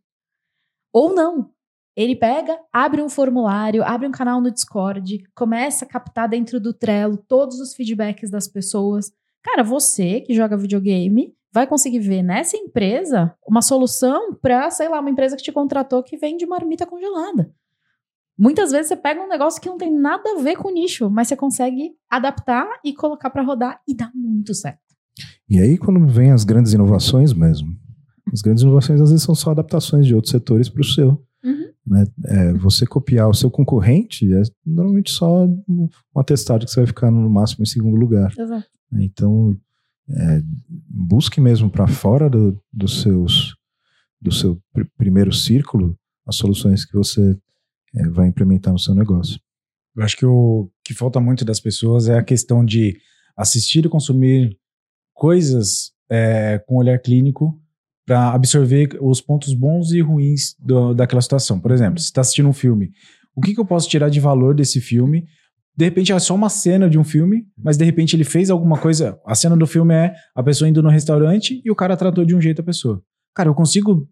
Ou não. Ele pega, abre um formulário, abre um canal no Discord, começa a captar dentro do Trello todos os feedbacks das pessoas, Cara, você que joga videogame vai conseguir ver nessa empresa uma solução para, sei lá, uma empresa que te contratou que vende marmita congelada. Muitas vezes você pega um negócio que não tem nada a ver com o nicho, mas você consegue adaptar e colocar para rodar e dá muito certo. E aí, quando vem as grandes inovações mesmo, as grandes inovações às vezes são só adaptações de outros setores para o seu. Uhum. Né? É, você copiar o seu concorrente é normalmente só um atestado que você vai ficar no máximo em segundo lugar. Exato. Então, é, busque mesmo para fora do, dos seus, do seu pr primeiro círculo as soluções que você é, vai implementar no seu negócio. Eu acho que o que falta muito das pessoas é a questão de assistir e consumir coisas é, com olhar clínico para absorver os pontos bons e ruins do, daquela situação. Por exemplo, se está assistindo um filme, o que, que eu posso tirar de valor desse filme de repente é só uma cena de um filme, mas de repente ele fez alguma coisa. A cena do filme é a pessoa indo no restaurante e o cara tratou de um jeito a pessoa. Cara, eu consigo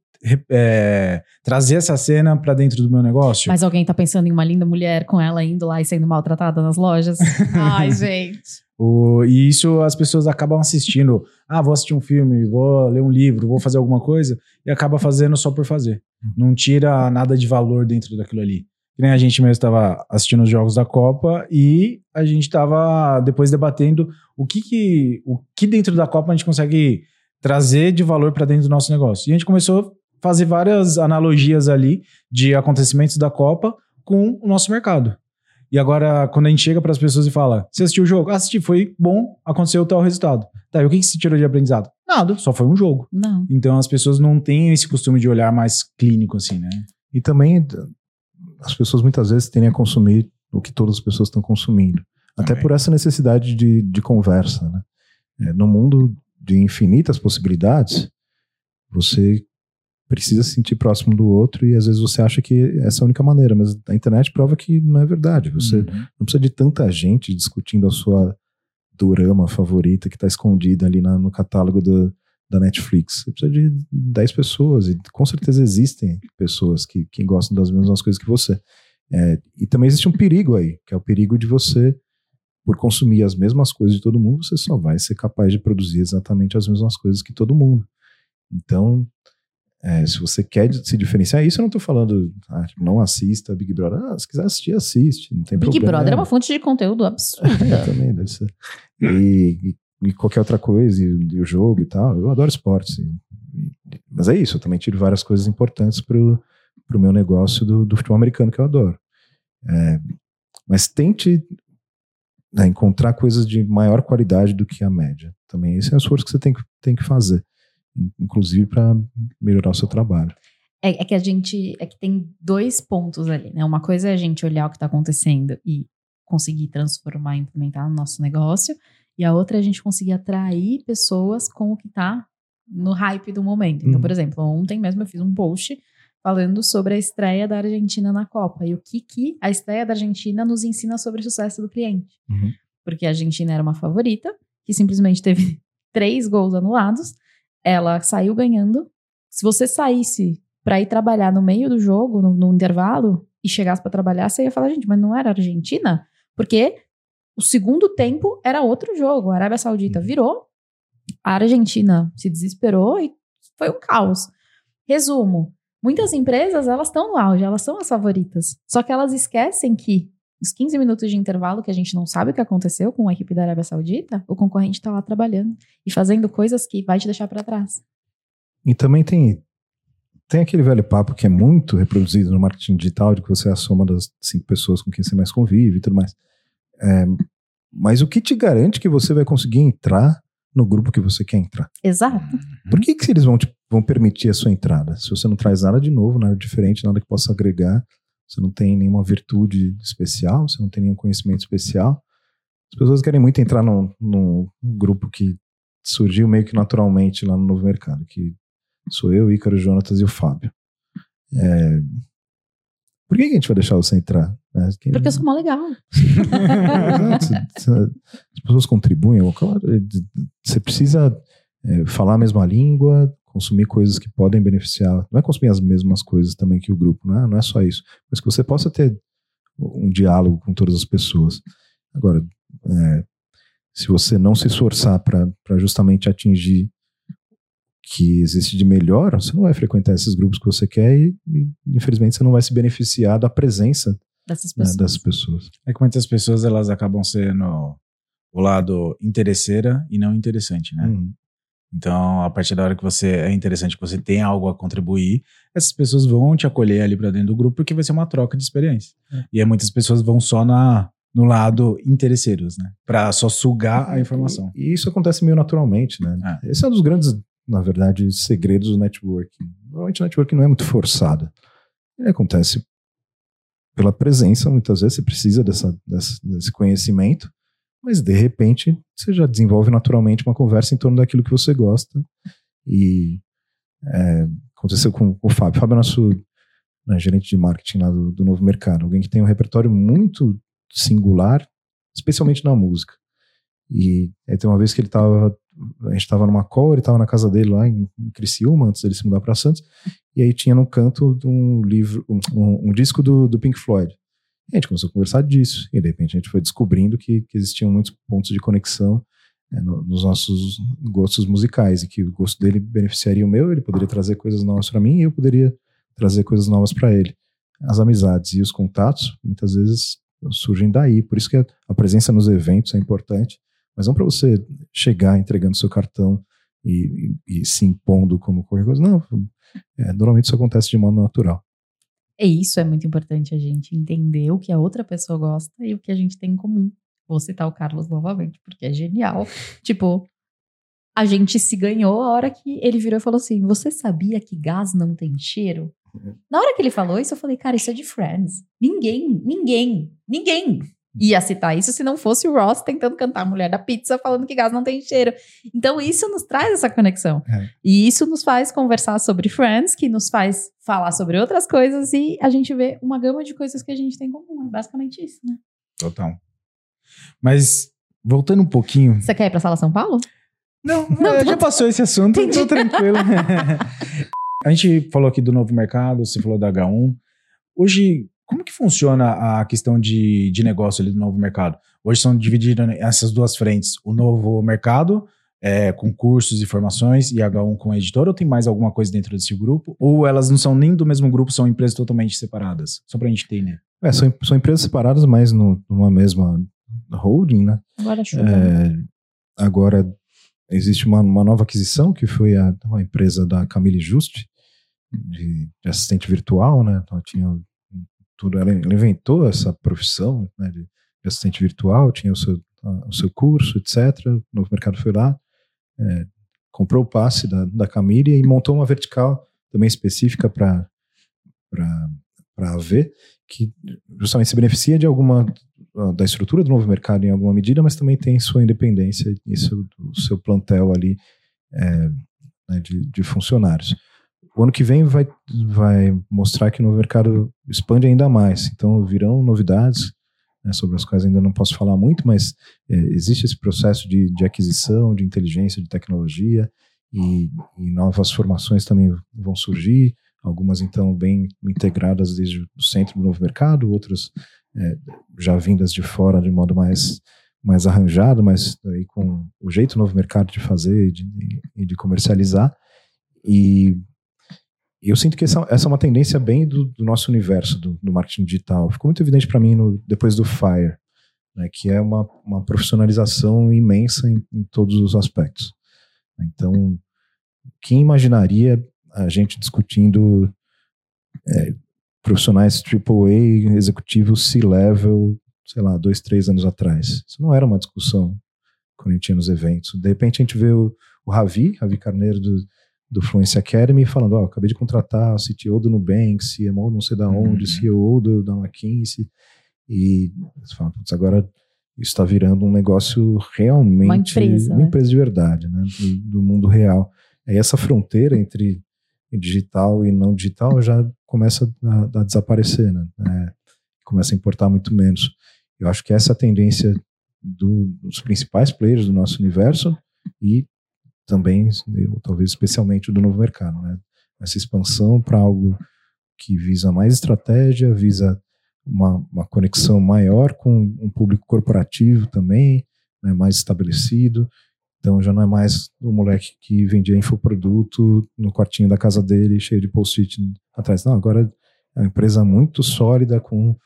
é, trazer essa cena para dentro do meu negócio. Mas alguém tá pensando em uma linda mulher com ela indo lá e sendo maltratada nas lojas? Ai, gente. O, e isso as pessoas acabam assistindo. Ah, vou assistir um filme, vou ler um livro, vou fazer alguma coisa, e acaba fazendo só por fazer. Não tira nada de valor dentro daquilo ali. Que nem a gente mesmo estava assistindo os jogos da Copa e a gente estava depois debatendo o que, que, o que dentro da Copa a gente consegue trazer de valor para dentro do nosso negócio. E a gente começou fazer várias analogias ali de acontecimentos da Copa com o nosso mercado. E agora, quando a gente chega para as pessoas e fala: Você assistiu o jogo? Ah, assisti, foi bom, aconteceu tal resultado. Tá, e o que, que se tirou de aprendizado? Nada, só foi um jogo. Não. Então as pessoas não têm esse costume de olhar mais clínico, assim, né? E também as pessoas muitas vezes tendem a consumir o que todas as pessoas estão consumindo. Até Também. por essa necessidade de, de conversa. Né? É, no mundo de infinitas possibilidades, você precisa se sentir próximo do outro e às vezes você acha que essa é a única maneira, mas a internet prova que não é verdade. Você uhum. não precisa de tanta gente discutindo a sua dorama favorita que está escondida ali na, no catálogo do, da Netflix. Você precisa de 10 pessoas, e com certeza existem pessoas que, que gostam das mesmas coisas que você. É, e também existe um perigo aí, que é o perigo de você, por consumir as mesmas coisas de todo mundo, você só vai ser capaz de produzir exatamente as mesmas coisas que todo mundo. Então, é, se você quer se diferenciar, isso eu não estou falando, ah, não assista Big Brother. Ah, se quiser assistir, assiste, não tem Big problema. Brother é uma fonte de conteúdo absurda. É, também deve ser. E, e- e qualquer outra coisa, e, e o jogo e tal. Eu adoro esportes. mas é isso, eu também tiro várias coisas importantes pro, pro meu negócio do, do futebol americano, que eu adoro. É, mas tente né, encontrar coisas de maior qualidade do que a média. Também esse é o esforço que você tem que, tem que fazer, inclusive para melhorar o seu trabalho. É, é que a gente. É que tem dois pontos ali, né? Uma coisa é a gente olhar o que está acontecendo e conseguir transformar, implementar no nosso negócio. E a outra é a gente conseguir atrair pessoas com o que está no hype do momento. Então, Uhum. por exemplo, ontem mesmo eu fiz um post falando sobre a estreia da Argentina na Copa e o que, que a estreia da Argentina nos ensina sobre o sucesso do cliente. Uhum. Porque a Argentina era uma favorita, que simplesmente teve três gols anulados, ela saiu ganhando. Se você saísse para ir trabalhar no meio do jogo, no, no intervalo, e chegasse para trabalhar, você ia falar, gente, mas não era Argentina? Porque o segundo tempo era outro jogo. A Arábia Saudita virou, a Argentina se desesperou e foi um caos. Resumo: muitas empresas elas estão no auge, elas são as favoritas. Só que elas esquecem que os 15 minutos de intervalo que a gente não sabe o que aconteceu com a equipe da Arábia Saudita, o concorrente está lá trabalhando e fazendo coisas que vai te deixar para trás. E também tem, tem aquele velho papo que é muito reproduzido no marketing digital, de que você é a soma das cinco pessoas com quem você mais convive e tudo mais. É, mas o que te garante que você vai conseguir entrar no grupo que você quer entrar? Exato. Por que, que eles vão, te, vão permitir a sua entrada? Se você não traz nada de novo, nada diferente, nada que possa agregar, você não tem nenhuma virtude especial, você não tem nenhum conhecimento especial. As pessoas querem muito entrar num, num grupo que surgiu meio que naturalmente lá no Novo Mercado, que sou eu, Ícaro, Jonatas e o Fábio. É, Por que, que a gente vai deixar você entrar? né? Quem- Porque eu sou mó legal. As pessoas contribuem. Claro, você precisa é, falar a mesma língua, consumir coisas que podem beneficiar. Não é consumir as mesmas coisas também que o grupo, não é, não é só isso. Mas que você possa ter um diálogo com todas as pessoas. Agora, é, se você não se esforçar para justamente atingir o que existe de melhor, você não vai frequentar esses grupos que você quer e, e, infelizmente, você não vai se beneficiar da presença Dessas né, pessoas. das pessoas. É que muitas pessoas elas acabam sendo o lado interesseira e não interessante, né? Uhum. Então, a partir da hora que você é interessante, que você tem algo a contribuir, essas pessoas vão te acolher ali pra dentro do grupo porque vai ser uma troca de experiência. É. E aí muitas pessoas vão só na no lado interesseiros, né? Pra só sugar a informação. E, e isso acontece meio naturalmente, né? Esse é um dos grandes, na verdade, segredos do networking. Normalmente o networking não é muito forçado. Ele acontece pela presença, muitas vezes você precisa dessa, dessa- desse conhecimento, mas de repente você já desenvolve naturalmente uma conversa em torno daquilo que você gosta. E é, aconteceu com, o Fábio. O Fábio é nosso né, gerente de marketing lá do, do Novo Mercado, alguém que tem um repertório muito singular, especialmente na música. E aí tem uma vez que ele tava, a gente tava numa call, ele tava na casa dele lá em, em Criciúma, antes dele se mudar para Santos, e aí tinha no canto um livro, um, um- um disco do, do Pink Floyd. E a gente começou a conversar disso, e de repente a gente foi descobrindo que, que existiam muitos pontos de conexão é, no- nos nossos gostos musicais, e que o gosto dele beneficiaria o meu, ele poderia trazer coisas novas para mim, e eu poderia trazer coisas novas para ele. As amizades e os contatos, muitas vezes, surgem daí, por isso que a, a presença nos eventos é importante, mas não para você chegar entregando seu cartão e, e- e se impondo como qualquer coisa, não. É, normalmente isso acontece de modo natural. E isso é muito importante a gente entender o que a outra pessoa gosta e o que a gente tem em comum. Vou citar o Carlos novamente, porque é genial. Tipo, a gente se ganhou a hora que ele virou e falou assim: Você sabia que gás não tem cheiro? Na hora que ele falou isso, eu falei, cara, isso é de Friends. Ninguém, ninguém, ninguém ia citar isso se não fosse o Ross tentando cantar a mulher da pizza falando que gás não tem cheiro. Então, isso nos traz essa conexão. É. E isso nos faz conversar sobre Friends, que nos faz falar sobre outras coisas e a gente vê uma gama de coisas que a gente tem em comum. É basicamente isso, né? Total. Mas, voltando um pouquinho. Você quer ir pra Sala São Paulo? Não, não já passou esse assunto, Entendi. tô tranquilo. a gente falou aqui do novo mercado, você falou da H1. Hoje, como que funciona a questão de, de negócio ali do novo mercado? Hoje são divididas essas duas frentes. O novo mercado, é, com cursos e formações, e H1 com a editora, ou tem mais alguma coisa dentro desse grupo? Ou elas não são nem do mesmo grupo, são empresas totalmente separadas? Só pra gente entender. É, são, são empresas separadas, mas no- numa mesma holding, né? Agora chuva. É, agora existe uma, uma nova aquisição que foi a, uma empresa da Camille Juste de, de assistente virtual, né? Ela tinha tudo, ela, inventou essa profissão né, de, assistente virtual, tinha o seu, o seu curso, etc. O novo mercado foi lá, é, comprou o passe da, da Camille e montou uma vertical também específica para para AV, que justamente se beneficia de alguma ah, da estrutura do novo mercado em alguma medida, mas também tem sua independência e seu, seu plantel ali é, né, de, de funcionários. O ano que vem vai, vai mostrar que o novo mercado expande ainda mais, então virão novidades né, sobre as quais ainda não posso falar muito, mas é, existe esse processo de, de aquisição, de inteligência, de tecnologia e, e novas formações também vão surgir, algumas então bem integradas desde o centro do novo mercado, outras é, já vindas de fora de modo mais mais arranjado, mas aí com o jeito do novo mercado de fazer e de, de comercializar. E eu sinto que essa, essa é uma tendência bem do, do nosso universo do, do marketing digital. Ficou muito evidente para mim no, depois do Fire, né, que é uma, uma profissionalização imensa em, em todos os aspectos. Então, quem imaginaria a gente discutindo é, profissionais AAA, executivos C-level, sei lá, dois, três anos atrás. Isso não era uma discussão quando a gente ia nos eventos. De repente a gente vê o, o Ravi, Ravi Carneiro do, do Fluency Academy, falando, ó, oh, acabei de contratar o CTO do Nubank, CMO não sei da onde, uhum. CEO do, da McKinsey, e você fala, putz, agora isso está virando um negócio realmente, uma empresa, uma né? empresa de verdade, né, do, do mundo real. Aí essa fronteira entre digital e não digital já começa a, a desaparecer, né? É, começa a importar muito menos. Eu acho que essa é a tendência do, dos principais players do nosso universo e também, talvez especialmente do novo mercado, né? Essa expansão para algo que visa mais estratégia, visa uma, uma conexão maior com um público corporativo também, né, mais estabelecido. Então já não é mais o moleque que vendia infoproduto no quartinho da casa dele, cheio de post-it atrás. Não, agora é uma empresa muito sólida, com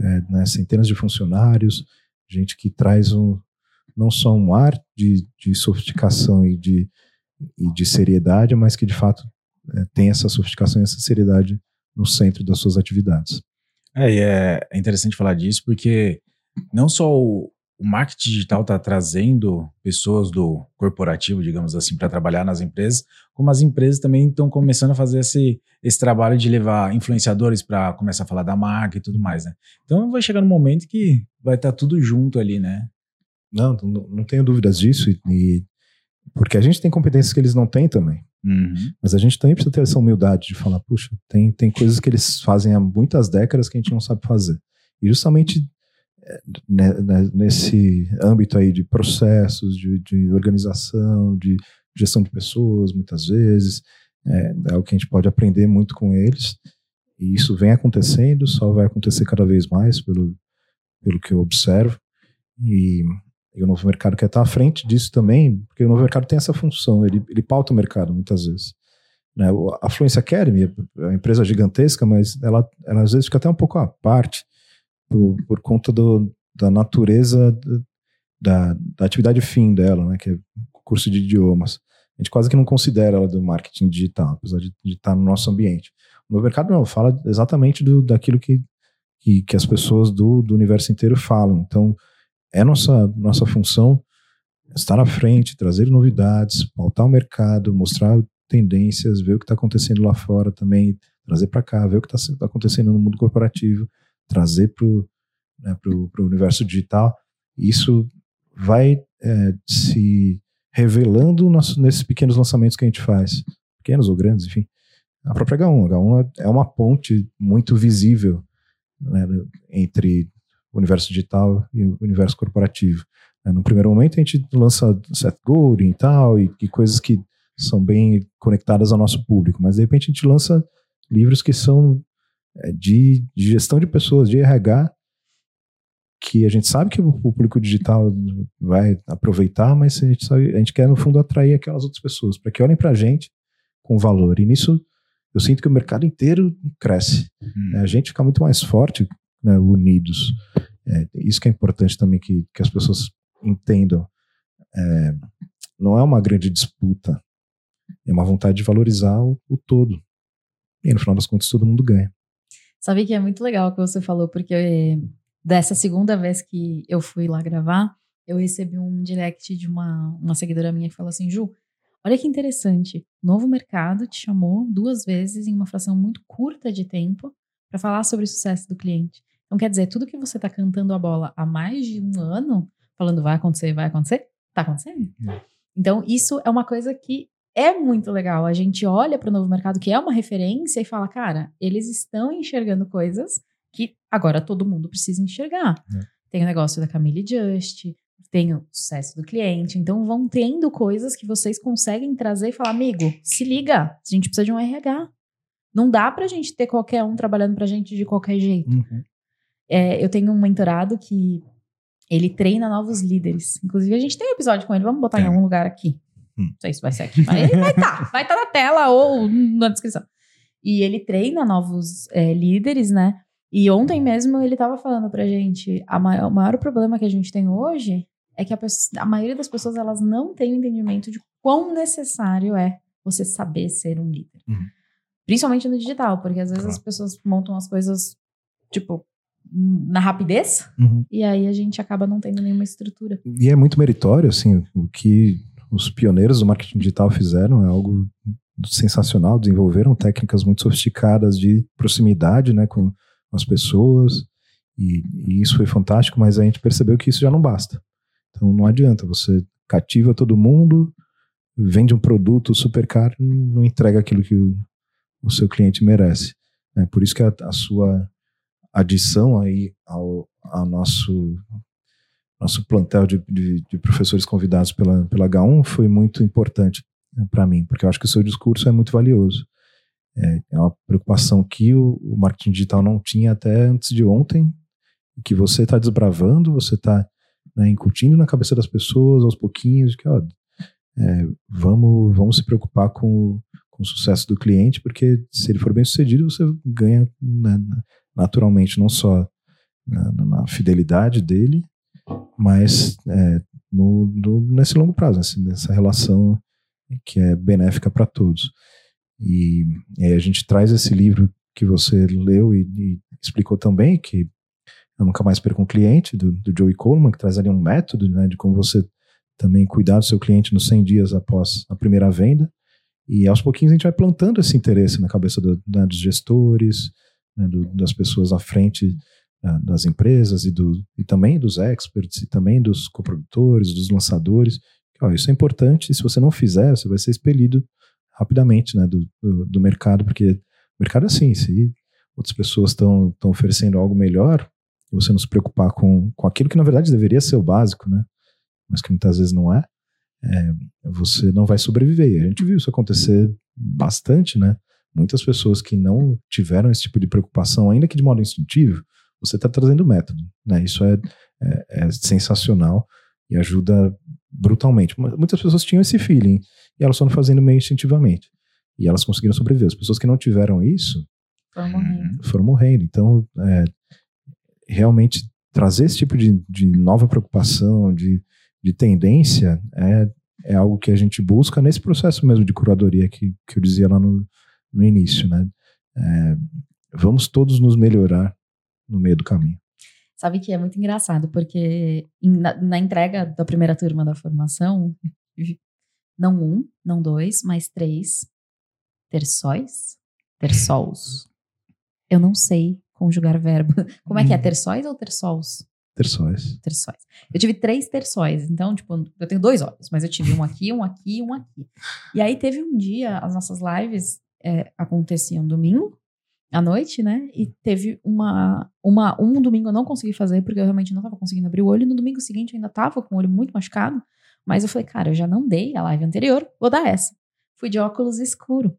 é, né, centenas de funcionários, gente que traz um, não só um ar de, de sofisticação e de, e de seriedade, mas que de fato é, tem essa sofisticação e essa seriedade no centro das suas atividades. É, e é interessante falar disso porque não só o, o marketing digital está trazendo pessoas do corporativo, digamos assim, para trabalhar nas empresas, como as empresas também estão começando a fazer esse, esse trabalho de levar influenciadores para começar a falar da marca e tudo mais, né? Então vai chegar um momento que vai estar tá tudo junto ali, né? Não, não, não tenho dúvidas disso, e, e, porque a gente tem competências que eles não têm também. Uhum. Mas a gente também precisa ter essa humildade de falar, puxa, tem, tem coisas que eles fazem há muitas décadas que a gente não sabe fazer. E justamente né, nesse âmbito aí de processos, de, de, organização, de gestão de pessoas, muitas vezes, é, é o que a gente pode aprender muito com eles. E isso vem acontecendo, só vai acontecer cada vez mais, pelo, pelo que eu observo. E, e o novo mercado quer estar à frente disso também, porque o novo mercado tem essa função, ele, ele pauta o mercado muitas vezes. Né? A Fluence Academy é uma empresa gigantesca, mas ela, ela às vezes fica até um pouco à parte, por, por conta do, da natureza da, da, atividade fim dela, né, que é curso de idiomas. A gente quase que não considera ela do marketing digital, apesar de, de estar no nosso ambiente. O meu mercado não, fala exatamente do, daquilo que, que, que as pessoas do, do universo inteiro falam. Então, é nossa, nossa função estar à frente, trazer novidades, pautar o mercado, mostrar tendências, ver o que está acontecendo lá fora também, trazer para cá, ver o que está acontecendo no mundo corporativo, trazer para o né, pro, pro universo digital. Isso vai é, se revelando nos, nesses pequenos lançamentos que a gente faz, pequenos ou grandes, enfim. A própria H1. A H1 é uma ponte muito visível né, entre o universo digital e o universo corporativo. É, no primeiro momento a gente lança Seth Godin e tal, e, e coisas que são bem conectadas ao nosso público, mas de repente a gente lança livros que são é, de, de gestão de pessoas, de RH, que a gente sabe que o público digital vai aproveitar, mas a gente, sabe, a gente quer, no fundo, atrair aquelas outras pessoas, para que olhem para a gente com valor. E nisso, eu sinto que o mercado inteiro cresce. Hum. A gente fica muito mais forte, né, unidos. É, isso que é importante também que, que as pessoas entendam. É, não é uma grande disputa, é uma vontade de valorizar o, o todo. E no final das contas, todo mundo ganha. Sabe que é muito legal o que você falou, porque dessa segunda vez que eu fui lá gravar, eu recebi um direct de uma, uma seguidora minha que falou assim: Ju, olha que interessante. Novo Mercado te chamou duas vezes em uma fração muito curta de tempo para falar sobre o sucesso do cliente. Então, quer dizer, tudo que você está cantando a bola há mais de um ano, falando vai acontecer, vai acontecer, tá acontecendo. Hum. Então, isso é uma coisa que é muito legal. A gente olha para o novo mercado, que é uma referência, e fala, cara, eles estão enxergando coisas que agora todo mundo precisa enxergar. É. Tem o negócio da Camille Just, tem o sucesso do cliente. Então vão tendo coisas que vocês conseguem trazer e falar, amigo, se liga, a gente precisa de um RH. Não dá pra gente ter qualquer um trabalhando pra gente de qualquer jeito. Uhum. É, eu tenho um mentorado que ele treina novos líderes. Inclusive, a gente tem um episódio com ele, vamos botar é. em algum lugar aqui. Hum. Não sei se vai ser aqui, mas ele vai estar. Tá, vai estar tá na tela ou na descrição. E ele treina novos é, líderes, né? E ontem mesmo ele estava falando pra gente, maior, o maior problema que a gente tem hoje é que a, a maioria das pessoas elas não tem o entendimento de quão necessário é você saber ser um líder. Uhum. Principalmente no digital, porque às vezes claro. as pessoas montam as coisas, tipo, na rapidez, uhum. e aí a gente acaba não tendo nenhuma estrutura. E é muito meritório, assim, o que os pioneiros do marketing digital fizeram é algo sensacional, desenvolveram técnicas muito sofisticadas de proximidade, né, com as pessoas, e, e, isso foi fantástico, mas a gente percebeu que isso já não basta. Então não adianta, você cativa todo mundo, vende um produto super caro, não entrega aquilo que o, o seu cliente merece. É por isso que a, a sua adição aí ao, ao nosso nosso plantel de, de, de, professores convidados pela, pela H1 foi muito importante né, para mim, porque eu acho que o seu discurso é muito valioso. É, é uma preocupação que o, o, marketing digital não tinha até antes de ontem, que você está desbravando, você está né, incutindo na cabeça das pessoas aos pouquinhos, que ó, é, vamos, vamos se preocupar com, com o sucesso do cliente, porque se ele for bem sucedido, você ganha né, naturalmente, não só na, na, fidelidade dele, mas é, no, no, nesse longo prazo, nessa relação que é benéfica para todos. E, aí a gente traz esse livro que você leu e, e explicou também, que eu nunca mais perco um cliente, do, do Joey Coleman, que traz ali um método né, de como você também cuidar do seu cliente nos 100 dias após a primeira venda. E aos pouquinhos a gente vai plantando esse interesse na cabeça do, né, dos gestores, né, do, das pessoas à frente uh, das empresas e, do, e também dos experts, e também dos coprodutores, dos lançadores. Ó, isso é importante, e se você não fizer, você vai ser expelido rapidamente né, do, do, do mercado, porque o mercado é assim, se outras pessoas estão oferecendo algo melhor, e você não se preocupar com, com aquilo que na verdade deveria ser o básico, né? Mas que muitas vezes não é, é você não vai sobreviver. A gente viu isso acontecer bastante, né? Muitas pessoas que não tiveram esse tipo de preocupação, ainda que de modo instintivo, você está trazendo método, né? Isso é, é, é sensacional e ajuda brutalmente. Muitas pessoas tinham esse feeling e elas foram fazendo meio instintivamente. E elas conseguiram sobreviver. As pessoas que não tiveram isso foram morrendo. Foram morrendo. Então, é, realmente trazer esse tipo de, de nova preocupação, de, de tendência, é, é algo que a gente busca nesse processo mesmo de curadoria que, que eu dizia lá no, no início. Né? É, vamos todos nos melhorar no meio do caminho. Sabe que é muito engraçado, porque na, na entrega da primeira turma da formação, não um, não dois, mas três terçóis, terçols. Eu não sei conjugar verbo. Como é que é? Hum. Terçóis ou terçols? Terçóis. Terçóis. Eu tive três terçóis. Então, tipo, eu tenho dois olhos, mas eu tive um aqui, um aqui um aqui. E aí teve um dia, as nossas lives é, aconteciam domingo, à noite, né? E teve uma, uma. Um domingo eu não consegui fazer, porque eu realmente não tava conseguindo abrir o olho. No domingo seguinte eu ainda tava com o olho muito machucado. Mas eu falei, cara, eu já não dei a live anterior, vou dar essa. Fui de óculos escuro.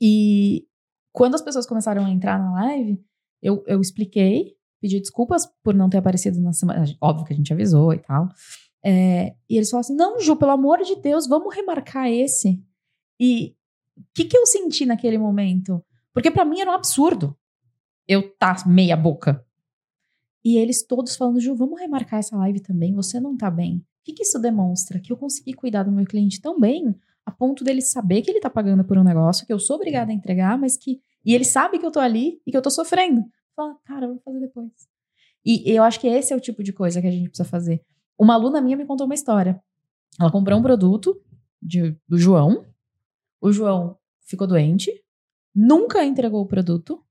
E quando as pessoas começaram a entrar na live, eu, eu expliquei, pedi desculpas por não ter aparecido na semana. Óbvio que a gente avisou e tal. É, e eles falaram assim: não, Ju, pelo amor de Deus, vamos remarcar esse. E que, que eu senti naquele momento? Porque para mim era um absurdo eu tá meia boca. E eles todos falando: Ju, vamos remarcar essa live também, você não tá bem. O que, que isso demonstra? Que eu consegui cuidar do meu cliente tão bem, a ponto dele saber que ele tá pagando por um negócio, que eu sou obrigada a entregar, mas que. E ele sabe que eu tô ali e que eu tô sofrendo. Fala, cara, eu vou fazer depois. E eu acho que esse é o tipo de coisa que a gente precisa fazer. Uma aluna minha me contou uma história. Ela comprou um produto de, do João. O João ficou doente, nunca entregou o produto,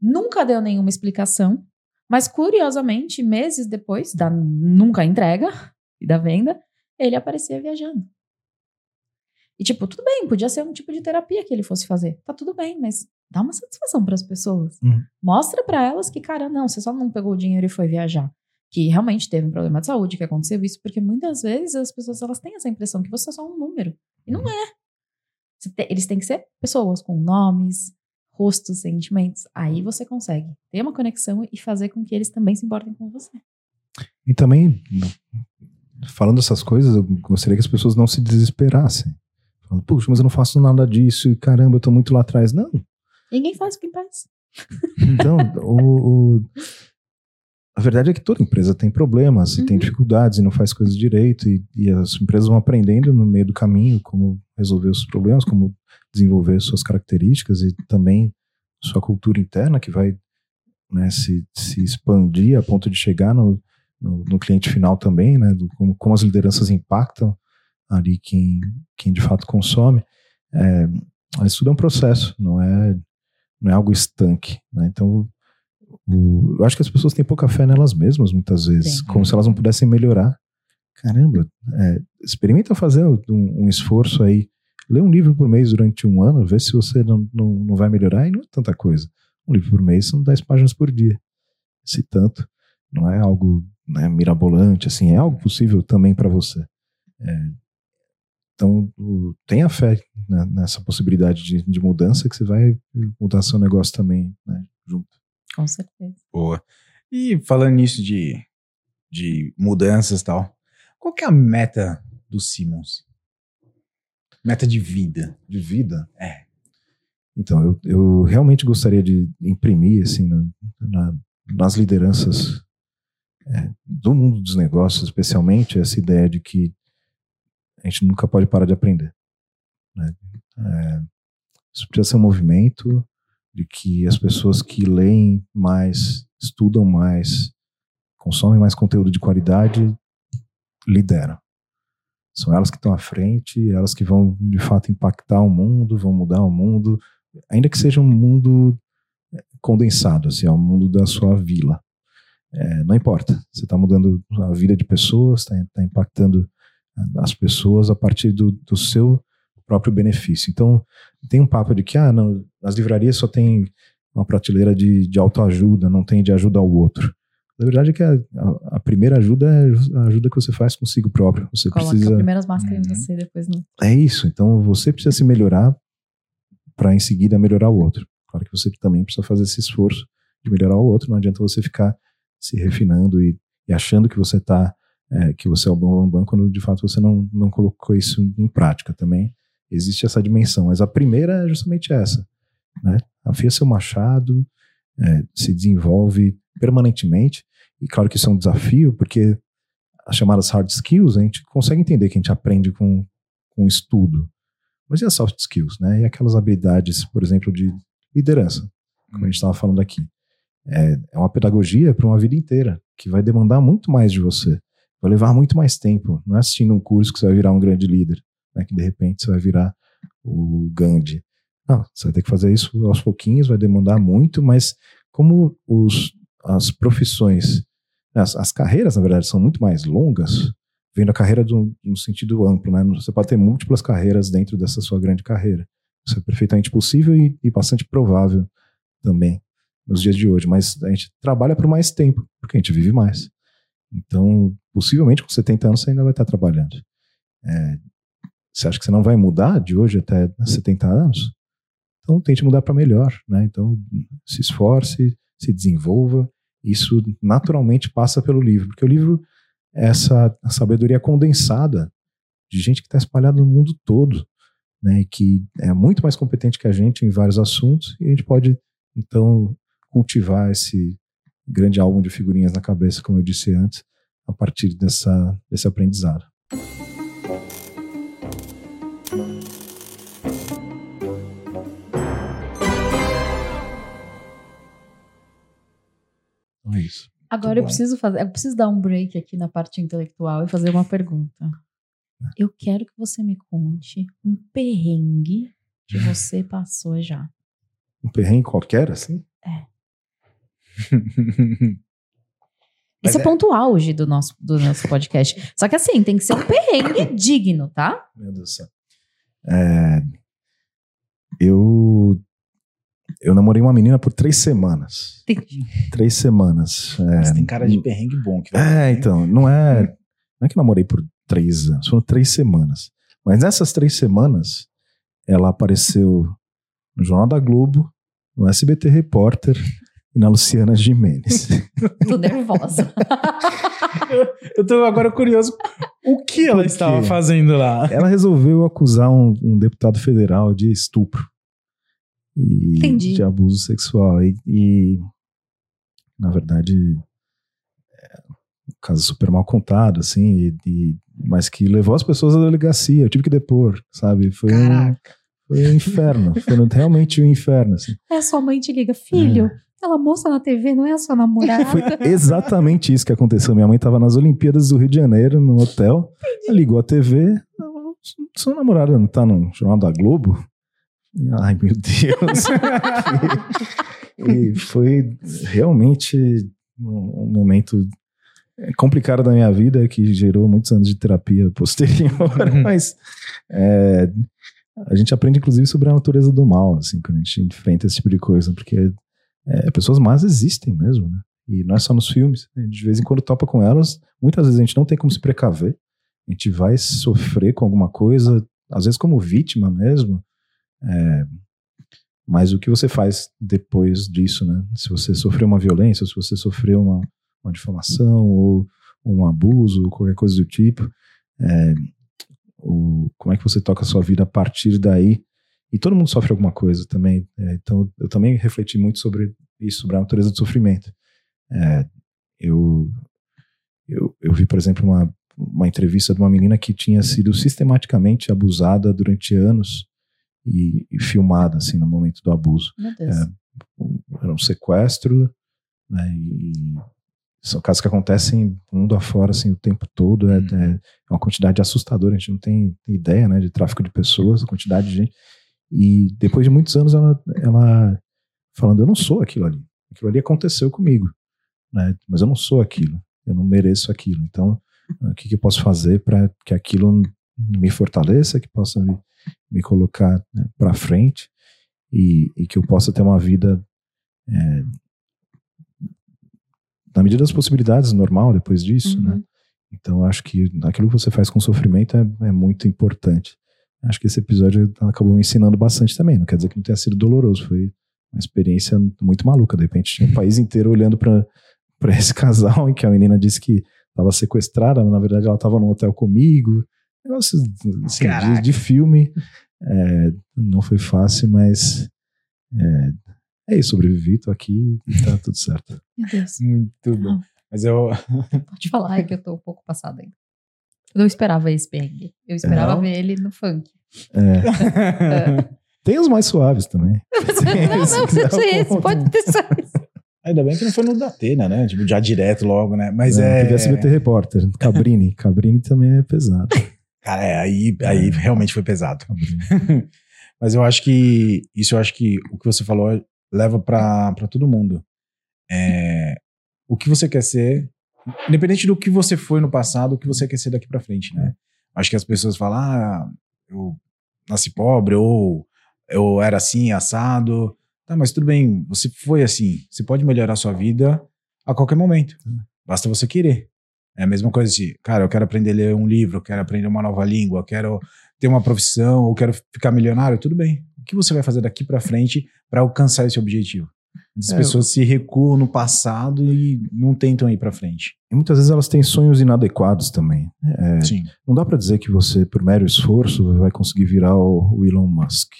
nunca deu nenhuma explicação, mas curiosamente, meses depois da nunca entrega e da venda, ele aparecia viajando. E tipo, tudo bem, podia ser um tipo de terapia que ele fosse fazer. Tá tudo bem, mas dá uma satisfação para as pessoas. Uhum. Mostra para elas que, cara, não, você só não pegou o dinheiro e foi viajar que realmente teve um problema de saúde, que aconteceu isso, porque muitas vezes as pessoas elas têm essa impressão que você é só um número. E não é. Eles têm que ser pessoas com nomes, rostos, sentimentos. Aí você consegue ter uma conexão e fazer com que eles também se importem com você. E também, falando essas coisas, eu gostaria que as pessoas não se desesperassem. Falando, puxa, mas eu não faço nada disso, e caramba, eu tô muito lá atrás. Não. Ninguém faz o que faz. Então, o, o a verdade é que toda empresa tem problemas e tem Uhum. dificuldades e não faz coisas direito e, e as empresas vão aprendendo no meio do caminho como resolver os problemas, como desenvolver suas características e também sua cultura interna que vai né, se, se expandir a ponto de chegar no, no, no cliente final também, né, do, como, como as lideranças impactam ali quem, quem de fato consome. É, mas tudo é um processo, não é, não é algo estanque. Né? Então, eu acho que as pessoas têm pouca fé nelas mesmas, muitas vezes, Tem. como se elas não pudessem melhorar. Caramba, é, experimenta fazer um, um esforço aí, lê um livro por mês durante um ano, vê se você não, não, não vai melhorar, e não é tanta coisa. Um livro por mês são 10 páginas por dia. Se tanto, não é algo né, mirabolante, assim, é algo possível também para você. É, então, tenha fé né, nessa possibilidade de, de mudança que você vai mudar seu negócio também né, junto. Com certeza. Boa. E falando nisso de, de mudanças e tal, qual que é a meta do Simmons? Meta de vida. De vida? É. Então, eu, eu realmente gostaria de imprimir, assim, na- na- nas lideranças é, do mundo dos negócios, especialmente, essa ideia de que a gente nunca pode parar de aprender. né? É, isso precisa ser um movimento de que as pessoas que leem mais, estudam mais, consomem mais conteúdo de qualidade, lideram. São elas que estão à frente, elas que vão de fato impactar o mundo, vão mudar o mundo, ainda que seja um mundo é, condensado, assim, é o mundo da sua vila. É, não importa, você está mudando a vida de pessoas, está impactando as pessoas a partir do, do seu próprio benefício. Então, tem um papo de que, ah, não, as livrarias só tem uma prateleira de, de autoajuda, não tem de ajuda ao outro. Na verdade é que a, a- a primeira ajuda é a ajuda que você faz consigo próprio. Você Coloca precisa primeiro as máscaras em Uhum. você, depois no. é isso. Então você precisa se melhorar para em seguida melhorar o outro. Claro que você também precisa fazer esse esforço de melhorar o outro. Não adianta você ficar se refinando e, e achando que você tá é, que você é o bom bambam quando de fato você não, não colocou isso em prática também. Existe essa dimensão, mas a primeira é justamente essa, né? Afia seu machado, é, se desenvolve permanentemente e claro que isso é um desafio porque as chamadas hard skills a gente consegue entender que a gente aprende com com estudo. Mas e as soft skills, né? E aquelas habilidades, por exemplo, de liderança, como a gente estava falando aqui. É, é uma pedagogia para uma vida inteira, que vai demandar muito mais de você. Vai levar muito mais tempo. Não é assistindo um curso que você vai virar um grande líder, né? que de repente você vai virar o Gandhi. Não, você vai ter que fazer isso aos pouquinhos, vai demandar muito, mas como os, as profissões, as, as carreiras, na verdade, são muito mais longas, vendo a carreira no sentido amplo, né? Você pode ter múltiplas carreiras dentro dessa sua grande carreira. Isso é perfeitamente possível e, e bastante provável também nos dias de hoje, mas a gente trabalha por mais tempo, porque a gente vive mais. Então, possivelmente com 70 anos você ainda vai estar trabalhando. É, você acha que você não vai mudar de hoje até 70 anos? Então tente mudar para melhor, né? Então se esforce, se desenvolva. Isso naturalmente passa pelo livro, porque o livro é essa sabedoria condensada de gente que está espalhada no mundo todo, né? E que é muito mais competente que a gente em vários assuntos e a gente pode então cultivar esse grande álbum de figurinhas na cabeça, como eu disse antes, a partir dessa, desse aprendizado. Agora eu preciso fazer, eu preciso dar um break aqui na parte intelectual e fazer uma pergunta. Eu quero que você me conte um perrengue que você passou já. Um perrengue qualquer, assim? É. Mas Esse é, é- ponto auge do nosso, do nosso podcast. Só que assim, tem que ser um perrengue digno, tá? Meu Deus do céu. É, eu, eu namorei uma menina por três semanas. Entendi. Três semanas. É, Mas tem cara de perrengue bom. Que vai- É, então, não é, não é que eu namorei por três anos, foram três semanas. Mas nessas três semanas, ela apareceu no Jornal da Globo, no SBT Repórter e na Luciana Gimenez. Tô nervosa. Eu tô agora curioso. O que ela estava fazendo lá? ela resolveu acusar um, um deputado federal de estupro e Entendi. de abuso sexual. E, e, na verdade, é um caso super mal contado, assim, e, e- mas que levou as pessoas à delegacia. Eu tive que depor, sabe? Foi um, Caraca. foi um inferno. Foi realmente um inferno. Assim. É, sua mãe te liga, filho, aquela moça na TV não é a sua namorada. Foi exatamente isso que aconteceu. Minha mãe estava nas Olimpíadas do Rio de Janeiro, no hotel, ligou a TV. Sua namorada não tá no Jornal da Globo? Ai, meu Deus. e, foi realmente um, momento complicado da minha vida que gerou muitos anos de terapia posterior, mas é, a gente aprende inclusive sobre a natureza do mal, assim, quando a gente enfrenta esse tipo de coisa, porque é, pessoas más existem mesmo, né? E não é só nos filmes. A gente, de vez em quando topa com elas. Muitas vezes a gente não tem como se precaver. A gente vai sofrer com alguma coisa, às vezes como vítima mesmo. É, mas o que você faz depois disso, né? Se você sofreu uma violência, se você sofreu uma, uma difamação ou um abuso, qualquer coisa do tipo, é, o, como é que você toca a sua vida a partir daí? E todo mundo sofre alguma coisa também. é, então, eu também refleti muito sobre isso, sobre a natureza do sofrimento. É, eu, eu, eu vi, por exemplo, uma, uma entrevista de uma menina que tinha sido sistematicamente abusada durante anos e, e filmada, assim, no momento do abuso. É. Era um sequestro, né, e são casos que acontecem mundo afora, assim, o tempo todo. É, é uma quantidade assustadora, a gente não tem ideia, né, de tráfico de pessoas, a quantidade de gente. E depois de muitos anos, ela, ela falando, eu não sou aquilo ali. Aquilo ali aconteceu comigo, né, mas eu não sou aquilo. Eu não mereço aquilo. Então, o que, que eu posso fazer para que aquilo me fortaleça, que possa me, me colocar né, para frente e, e que eu possa ter uma vida é, na medida das possibilidades normal depois disso, Uhum. né? Então acho que aquilo que você faz com sofrimento é, é muito importante. Acho que esse episódio acabou me ensinando bastante também. Não quer dizer que não tenha sido doloroso, foi uma experiência muito maluca. De repente tinha o país inteiro olhando para para esse casal em que a menina disse que estava sequestrada, mas na verdade ela estava no hotel comigo. Negócio assim, de, de filme. É, não foi fácil, mas é, é isso, sobrevivi, tô aqui e tá tudo certo. Meu Deus. Muito bom. Mas eu. Pode falar, é que eu tô um pouco passada ainda. Eu não esperava esse perrengue. Eu esperava Não? ver ele no funk. É, tem os mais suaves também. não, não, quiser, precisa ser eu esse. Pode ter só esse. Ainda bem que não foi no Datena, né? Tipo, já direto logo, né? Mas Não, é. Teve SBT Repórter, Cabrini. Cabrini também é pesado. Cara, é, aí, aí realmente foi pesado. Cabrini. Mas eu acho que isso eu acho que o que você falou leva pra pra todo mundo. É, o que você quer ser, independente do que você foi no passado, o que você quer ser daqui pra frente, né? Acho que as pessoas falam, ah, eu nasci pobre ou eu era assim, assado, Tá, mas tudo bem, você foi assim. Você pode melhorar a sua vida a qualquer momento. Basta você querer. É a mesma coisa de, cara, eu quero aprender a ler um livro, eu quero aprender uma nova língua, eu quero ter uma profissão, ou quero ficar milionário, tudo bem. O que você vai fazer daqui para frente para alcançar esse objetivo? As É, pessoas se recuam no passado e não tentam ir para frente. E muitas vezes elas têm sonhos inadequados também. É, Sim. não dá para dizer que você, por mero esforço, vai conseguir virar o, o Elon Musk.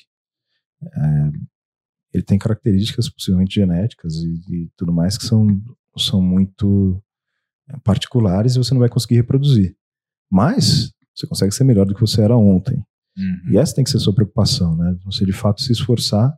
É, ele tem características possivelmente genéticas e, e tudo mais que são, são muito particulares e você não vai conseguir reproduzir. Mas você consegue ser melhor do que você era ontem. Uhum. E essa tem que ser a sua preocupação, né? Você de fato se esforçar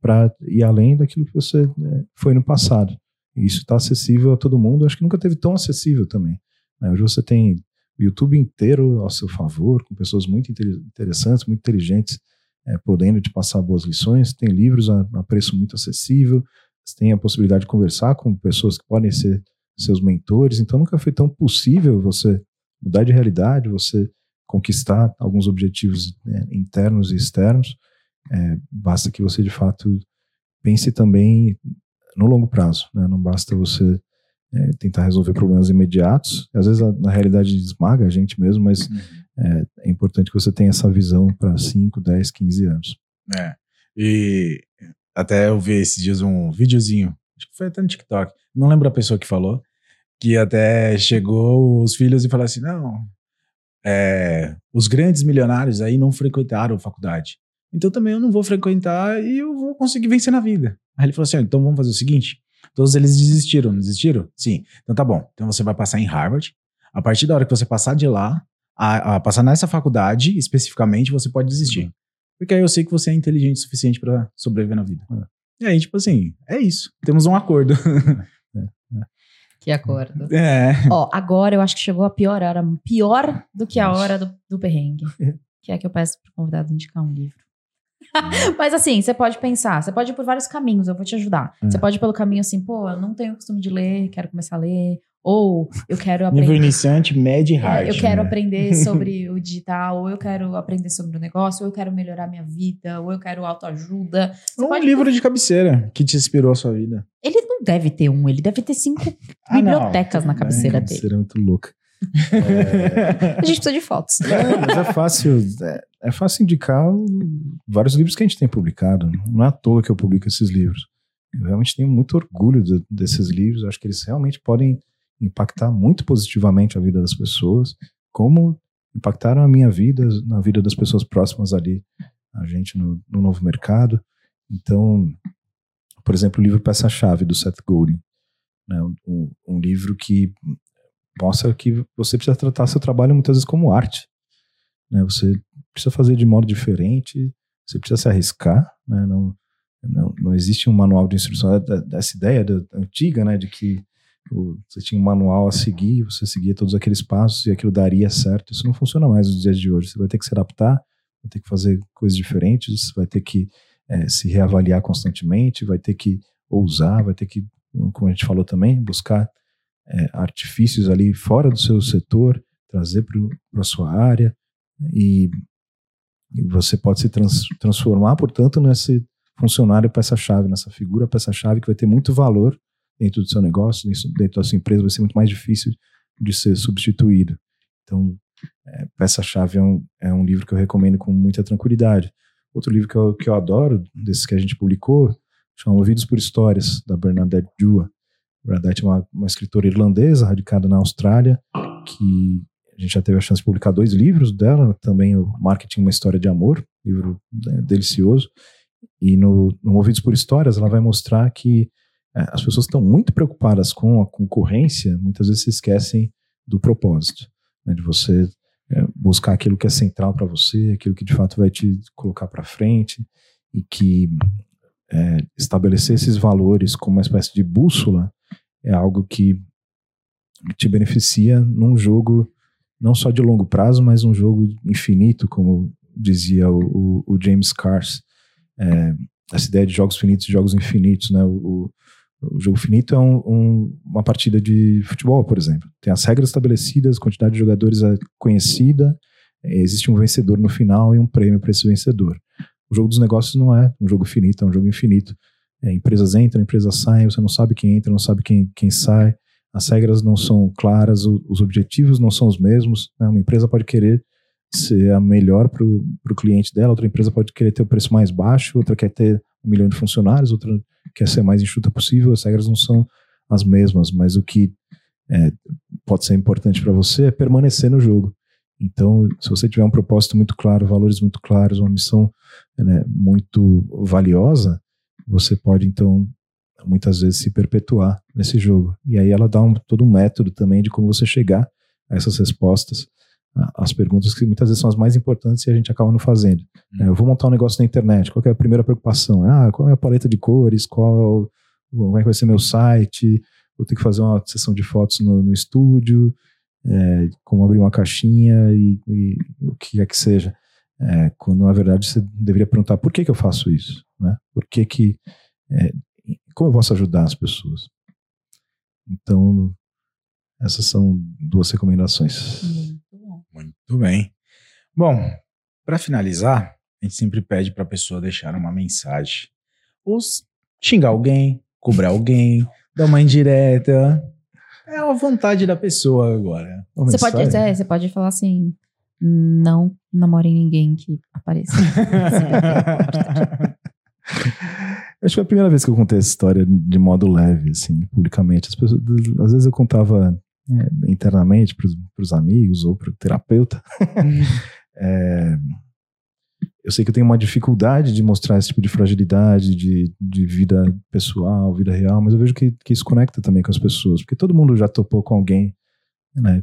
para ir além daquilo que você né, foi no passado. E isso está acessível a todo mundo. Eu acho que nunca teve tão acessível também. né? Hoje você tem o YouTube inteiro ao seu favor, com pessoas muito inter- interessantes, muito inteligentes, é, podendo te passar boas lições. Tem livros a, a preço muito acessível. Você tem a possibilidade de conversar com pessoas que podem ser seus mentores. Então nunca foi tão possível você mudar de realidade, você conquistar alguns objetivos né, internos e externos. É, basta que você de fato pense também no longo prazo. né? Não basta você é, tentar resolver problemas imediatos. Às vezes a, na realidade esmaga a gente mesmo, mas Uhum. é, é importante que você tenha essa visão para 5, 10, 15 anos. É. E até eu vi esses dias um videozinho, acho que foi até no TikTok, não lembro a pessoa que falou, que até chegou os filhos e falou assim: não, é, os grandes milionários aí não frequentaram a faculdade. Então também eu não vou frequentar e eu vou conseguir vencer na vida. Aí ele falou assim: então vamos fazer o seguinte: todos eles desistiram, não desistiram? Sim. Então tá bom. Então você vai passar em Harvard. A partir da hora que você passar de lá, a, a passar nessa faculdade especificamente, você pode desistir. Porque aí eu sei que você é inteligente o suficiente pra sobreviver na vida. E aí, tipo assim, é isso. Temos um acordo. Que acordo. é. Ó, agora eu acho que chegou a pior hora. Pior do que a hora do, do perrengue. Que é que eu peço pro convidado indicar um livro. Mas assim, você pode pensar, você pode ir por vários caminhos, eu vou te ajudar. Hum. Você pode ir pelo caminho assim, pô, eu não tenho costume de ler, quero começar a ler. Ou eu quero Nível aprender. iniciante, médio e hard. É, eu quero né? aprender sobre o digital, ou eu quero aprender sobre o negócio, ou eu quero melhorar minha vida, ou eu quero autoajuda. Você Um pode- livro de cabeceira que te inspirou a sua vida. Ele não deve ter um, ele deve ter cinco Ah, não. bibliotecas na Tudo cabeceira bem. dele. Seria muito louca. A gente precisa de fotos. É, mas é fácil, é, é fácil indicar vários livros que a gente tem publicado. Não é à toa que eu publico esses livros. Eu realmente tenho muito orgulho de- desses livros. Eu acho que eles realmente podem impactar muito positivamente a vida das pessoas, como impactaram a minha vida, na vida das pessoas próximas ali, a gente no, no novo mercado. Então, por exemplo, o livro Peça-Chave, do Seth Godin. Né, um, um livro que mostra que você precisa tratar seu trabalho muitas vezes como arte. Né? Você precisa fazer de modo diferente, você precisa se arriscar. Né? Não, não, não existe um manual de instrução. É da- Dessa ideia da, antiga, né, de que você tinha um manual a seguir, você seguia todos aqueles passos e aquilo daria certo. Isso não funciona mais nos dias de hoje. Você vai ter que se adaptar, vai ter que fazer coisas diferentes, vai ter que eh, se reavaliar constantemente, vai ter que ousar, vai ter que, como a gente falou também, buscar é, artifícios ali fora do seu setor, trazer para a sua área e, e você pode se trans- transformar, portanto, nesse funcionário peça-chave, nessa figura peça-chave que vai ter muito valor dentro do seu negócio, dentro- da sua empresa, vai ser muito mais difícil de ser substituído. Então, é, peça-chave é um, é um livro que eu recomendo com muita tranquilidade. Outro livro que eu, que eu adoro, desses que a gente publicou, chama Ouvidos por Histórias, da Bernadette Dua. Bernadette é uma, uma escritora irlandesa, radicada na Austrália, que a gente já teve a chance de publicar dois livros dela, também o Marketing, uma História de Amor, livro né, delicioso. E no, no Ouvidos por Histórias, ela vai mostrar que é, as pessoas estão muito preocupadas com a concorrência, muitas vezes se esquecem do propósito, né, de você é, buscar aquilo que é central para você, aquilo que de fato vai te colocar para frente e que é, estabelecer esses valores como uma espécie de bússola é algo que te beneficia num jogo não só de longo prazo, mas um jogo infinito, como dizia o, o- o James Cars. É, essa ideia de jogos finitos e jogos infinitos, né? O, o- jogo finito é um- um- uma partida de futebol, por exemplo. Tem as regras estabelecidas, quantidade de jogadores é conhecida, é, existe um vencedor no final e um prêmio para esse vencedor. O jogo dos negócios não é um jogo finito, é um jogo infinito. É, empresas entram, empresas saem, você não sabe quem entra, não sabe quem, quem sai, as regras não são claras, o, os objetivos não são os mesmos. Né? Uma empresa pode querer ser a melhor para o cliente dela, outra empresa pode querer ter o preço mais baixo, outra quer ter um milhão de funcionários, outra quer ser mais enxuta possível, as regras não são as mesmas, mas o que é, pode ser importante para você é permanecer no jogo. Então, se você tiver um propósito muito claro, valores muito claros, uma missão né, muito valiosa, você pode então muitas vezes se perpetuar nesse jogo. E aí ela dá um, todo um método também de como você chegar a essas respostas, as perguntas que muitas vezes são as mais importantes e a gente acaba não fazendo. Hum. eu vou montar um negócio na internet, qual é a primeira preocupação? Ah, qual é a paleta de cores? Qual, como é que vai ser meu site? Vou ter que fazer uma sessão de fotos no, no estúdio, é, como abrir uma caixinha e, e, o que é que seja. É, quando na verdade você deveria perguntar por que, que eu faço isso, né? Por que que é, como eu posso ajudar as pessoas? Então essas são duas recomendações. Bom. Muito bem. Bom, para finalizar, a gente sempre pede para a pessoa deixar uma mensagem, ou xingar alguém, cobrar alguém, dar uma indireta, é a vontade da pessoa agora. Você pode, é, você pode falar assim: não namore ninguém que apareça. Acho que foi a primeira vez que eu contei essa história de modo leve, assim, publicamente. As pessoas, às vezes eu contava é, internamente para os amigos ou para o terapeuta. é, eu sei que eu tenho uma dificuldade de mostrar esse tipo de fragilidade de, de vida pessoal, vida real, mas eu vejo que, que isso conecta também com as pessoas, porque todo mundo já topou com alguém, né,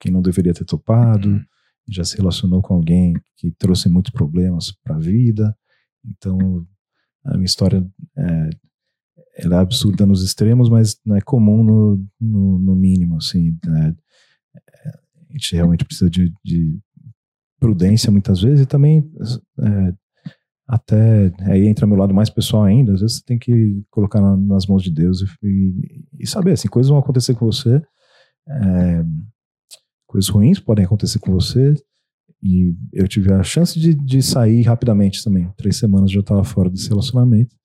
que não deveria ter topado, uhum. já se relacionou com alguém que trouxe muitos problemas para a vida. Então, a minha história é, ela é absurda nos extremos, mas é comum no, no, no mínimo, assim. Né? A gente realmente precisa de, de prudência muitas vezes e também é, até aí entra meu lado mais pessoal ainda às vezes você tem que colocar na, nas mãos de Deus e, e, saber assim coisas vão acontecer com você é, coisas ruins podem acontecer com você e eu tive a chance de, de sair rapidamente também três semanas já estava fora desse relacionamento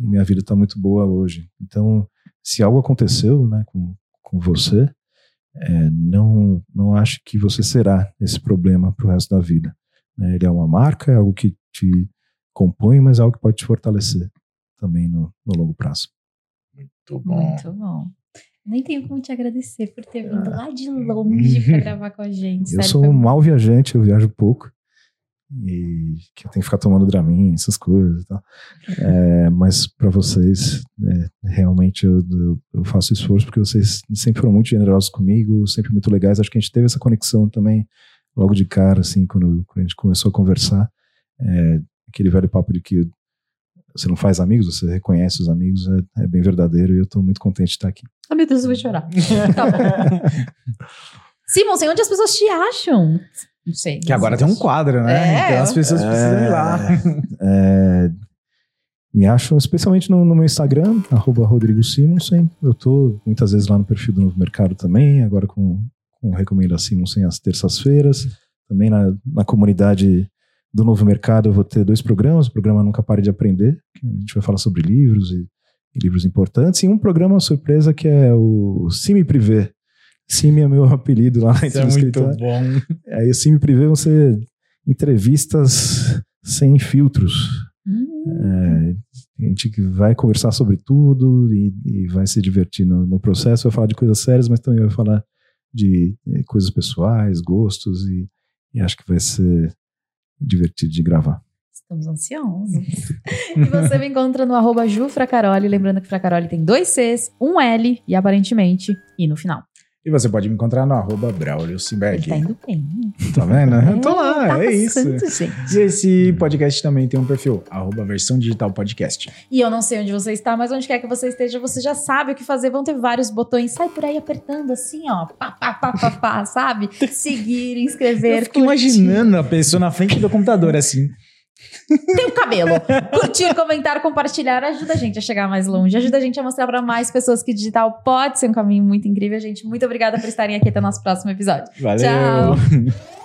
e minha vida está muito boa hoje então se algo aconteceu né com, com você é, não, não acho que você será esse problema para o resto da vida. Né? Ele é uma marca, é algo que te compõe, mas é algo que pode te fortalecer também no, no longo prazo. Muito bom. Muito bom. Nem tenho como te agradecer por ter vindo ah. lá de longe para gravar com a gente. Eu sou um mau viajante, eu viajo pouco e que eu tenho que ficar tomando Dramin, essas coisas e tal. É, mas para vocês, é, realmente eu, eu, faço esforço porque vocês sempre foram muito generosos comigo, sempre muito legais. Acho que a gente teve essa conexão também logo de cara, assim, quando, quando a gente começou a conversar. É, aquele velho papo de que você não faz amigos, você reconhece os amigos, é, é bem verdadeiro e eu estou muito contente de estar aqui. Ah, meu Deus, eu vou chorar. tá bom. Simon, onde as pessoas te acham? Não sei. Que agora tem um quadro, né? É, então as pessoas precisam ir lá. É, me acham especialmente no, no meu Instagram, arroba Rodrigo Simonsen. Eu tô muitas vezes lá no perfil do Novo Mercado também, agora com, com Recomenda Simonsen às terças-feiras. Também na, na comunidade do Novo Mercado eu vou ter dois programas. O programa Nunca Pare de Aprender, que a gente vai falar sobre livros e, e livros importantes. E um programa surpresa que é o Cime Privé, Cime é meu apelido lá na Isso é muito bom. Aí o Cime Privé vão ser entrevistas sem filtros. Hum. É, a gente vai conversar sobre tudo e, e vai se divertir no, no, processo. Vai falar de coisas sérias, mas também vai falar de, de coisas pessoais, gostos e, e acho que vai ser divertido de gravar. Estamos ansiosos. e você me encontra no arroba Jufracaroli, lembrando que Fracaroli tem dois Cs, um L e aparentemente I no final. E você pode me encontrar no arroba Braulio Simberg. Tá indo bem. Tá vendo? É, eu tô lá, tá é isso. Gente. E esse podcast também tem um perfil, arroba versão digital podcast. E eu não sei onde você está, mas onde quer que você esteja, você já sabe o que fazer. Vão ter vários botões. Sai por aí apertando assim, ó. Pá, pá, pá, pá, pá, sabe? Seguir, inscrever. Eu fico imaginando a pessoa na frente do computador assim. Tem o cabelo. Curtir, comentar, compartilhar ajuda a gente a chegar mais longe, ajuda a gente a mostrar para mais pessoas que digital pode ser um caminho muito incrível. Gente, muito obrigada por estarem aqui até o nosso próximo episódio. Valeu. Tchau.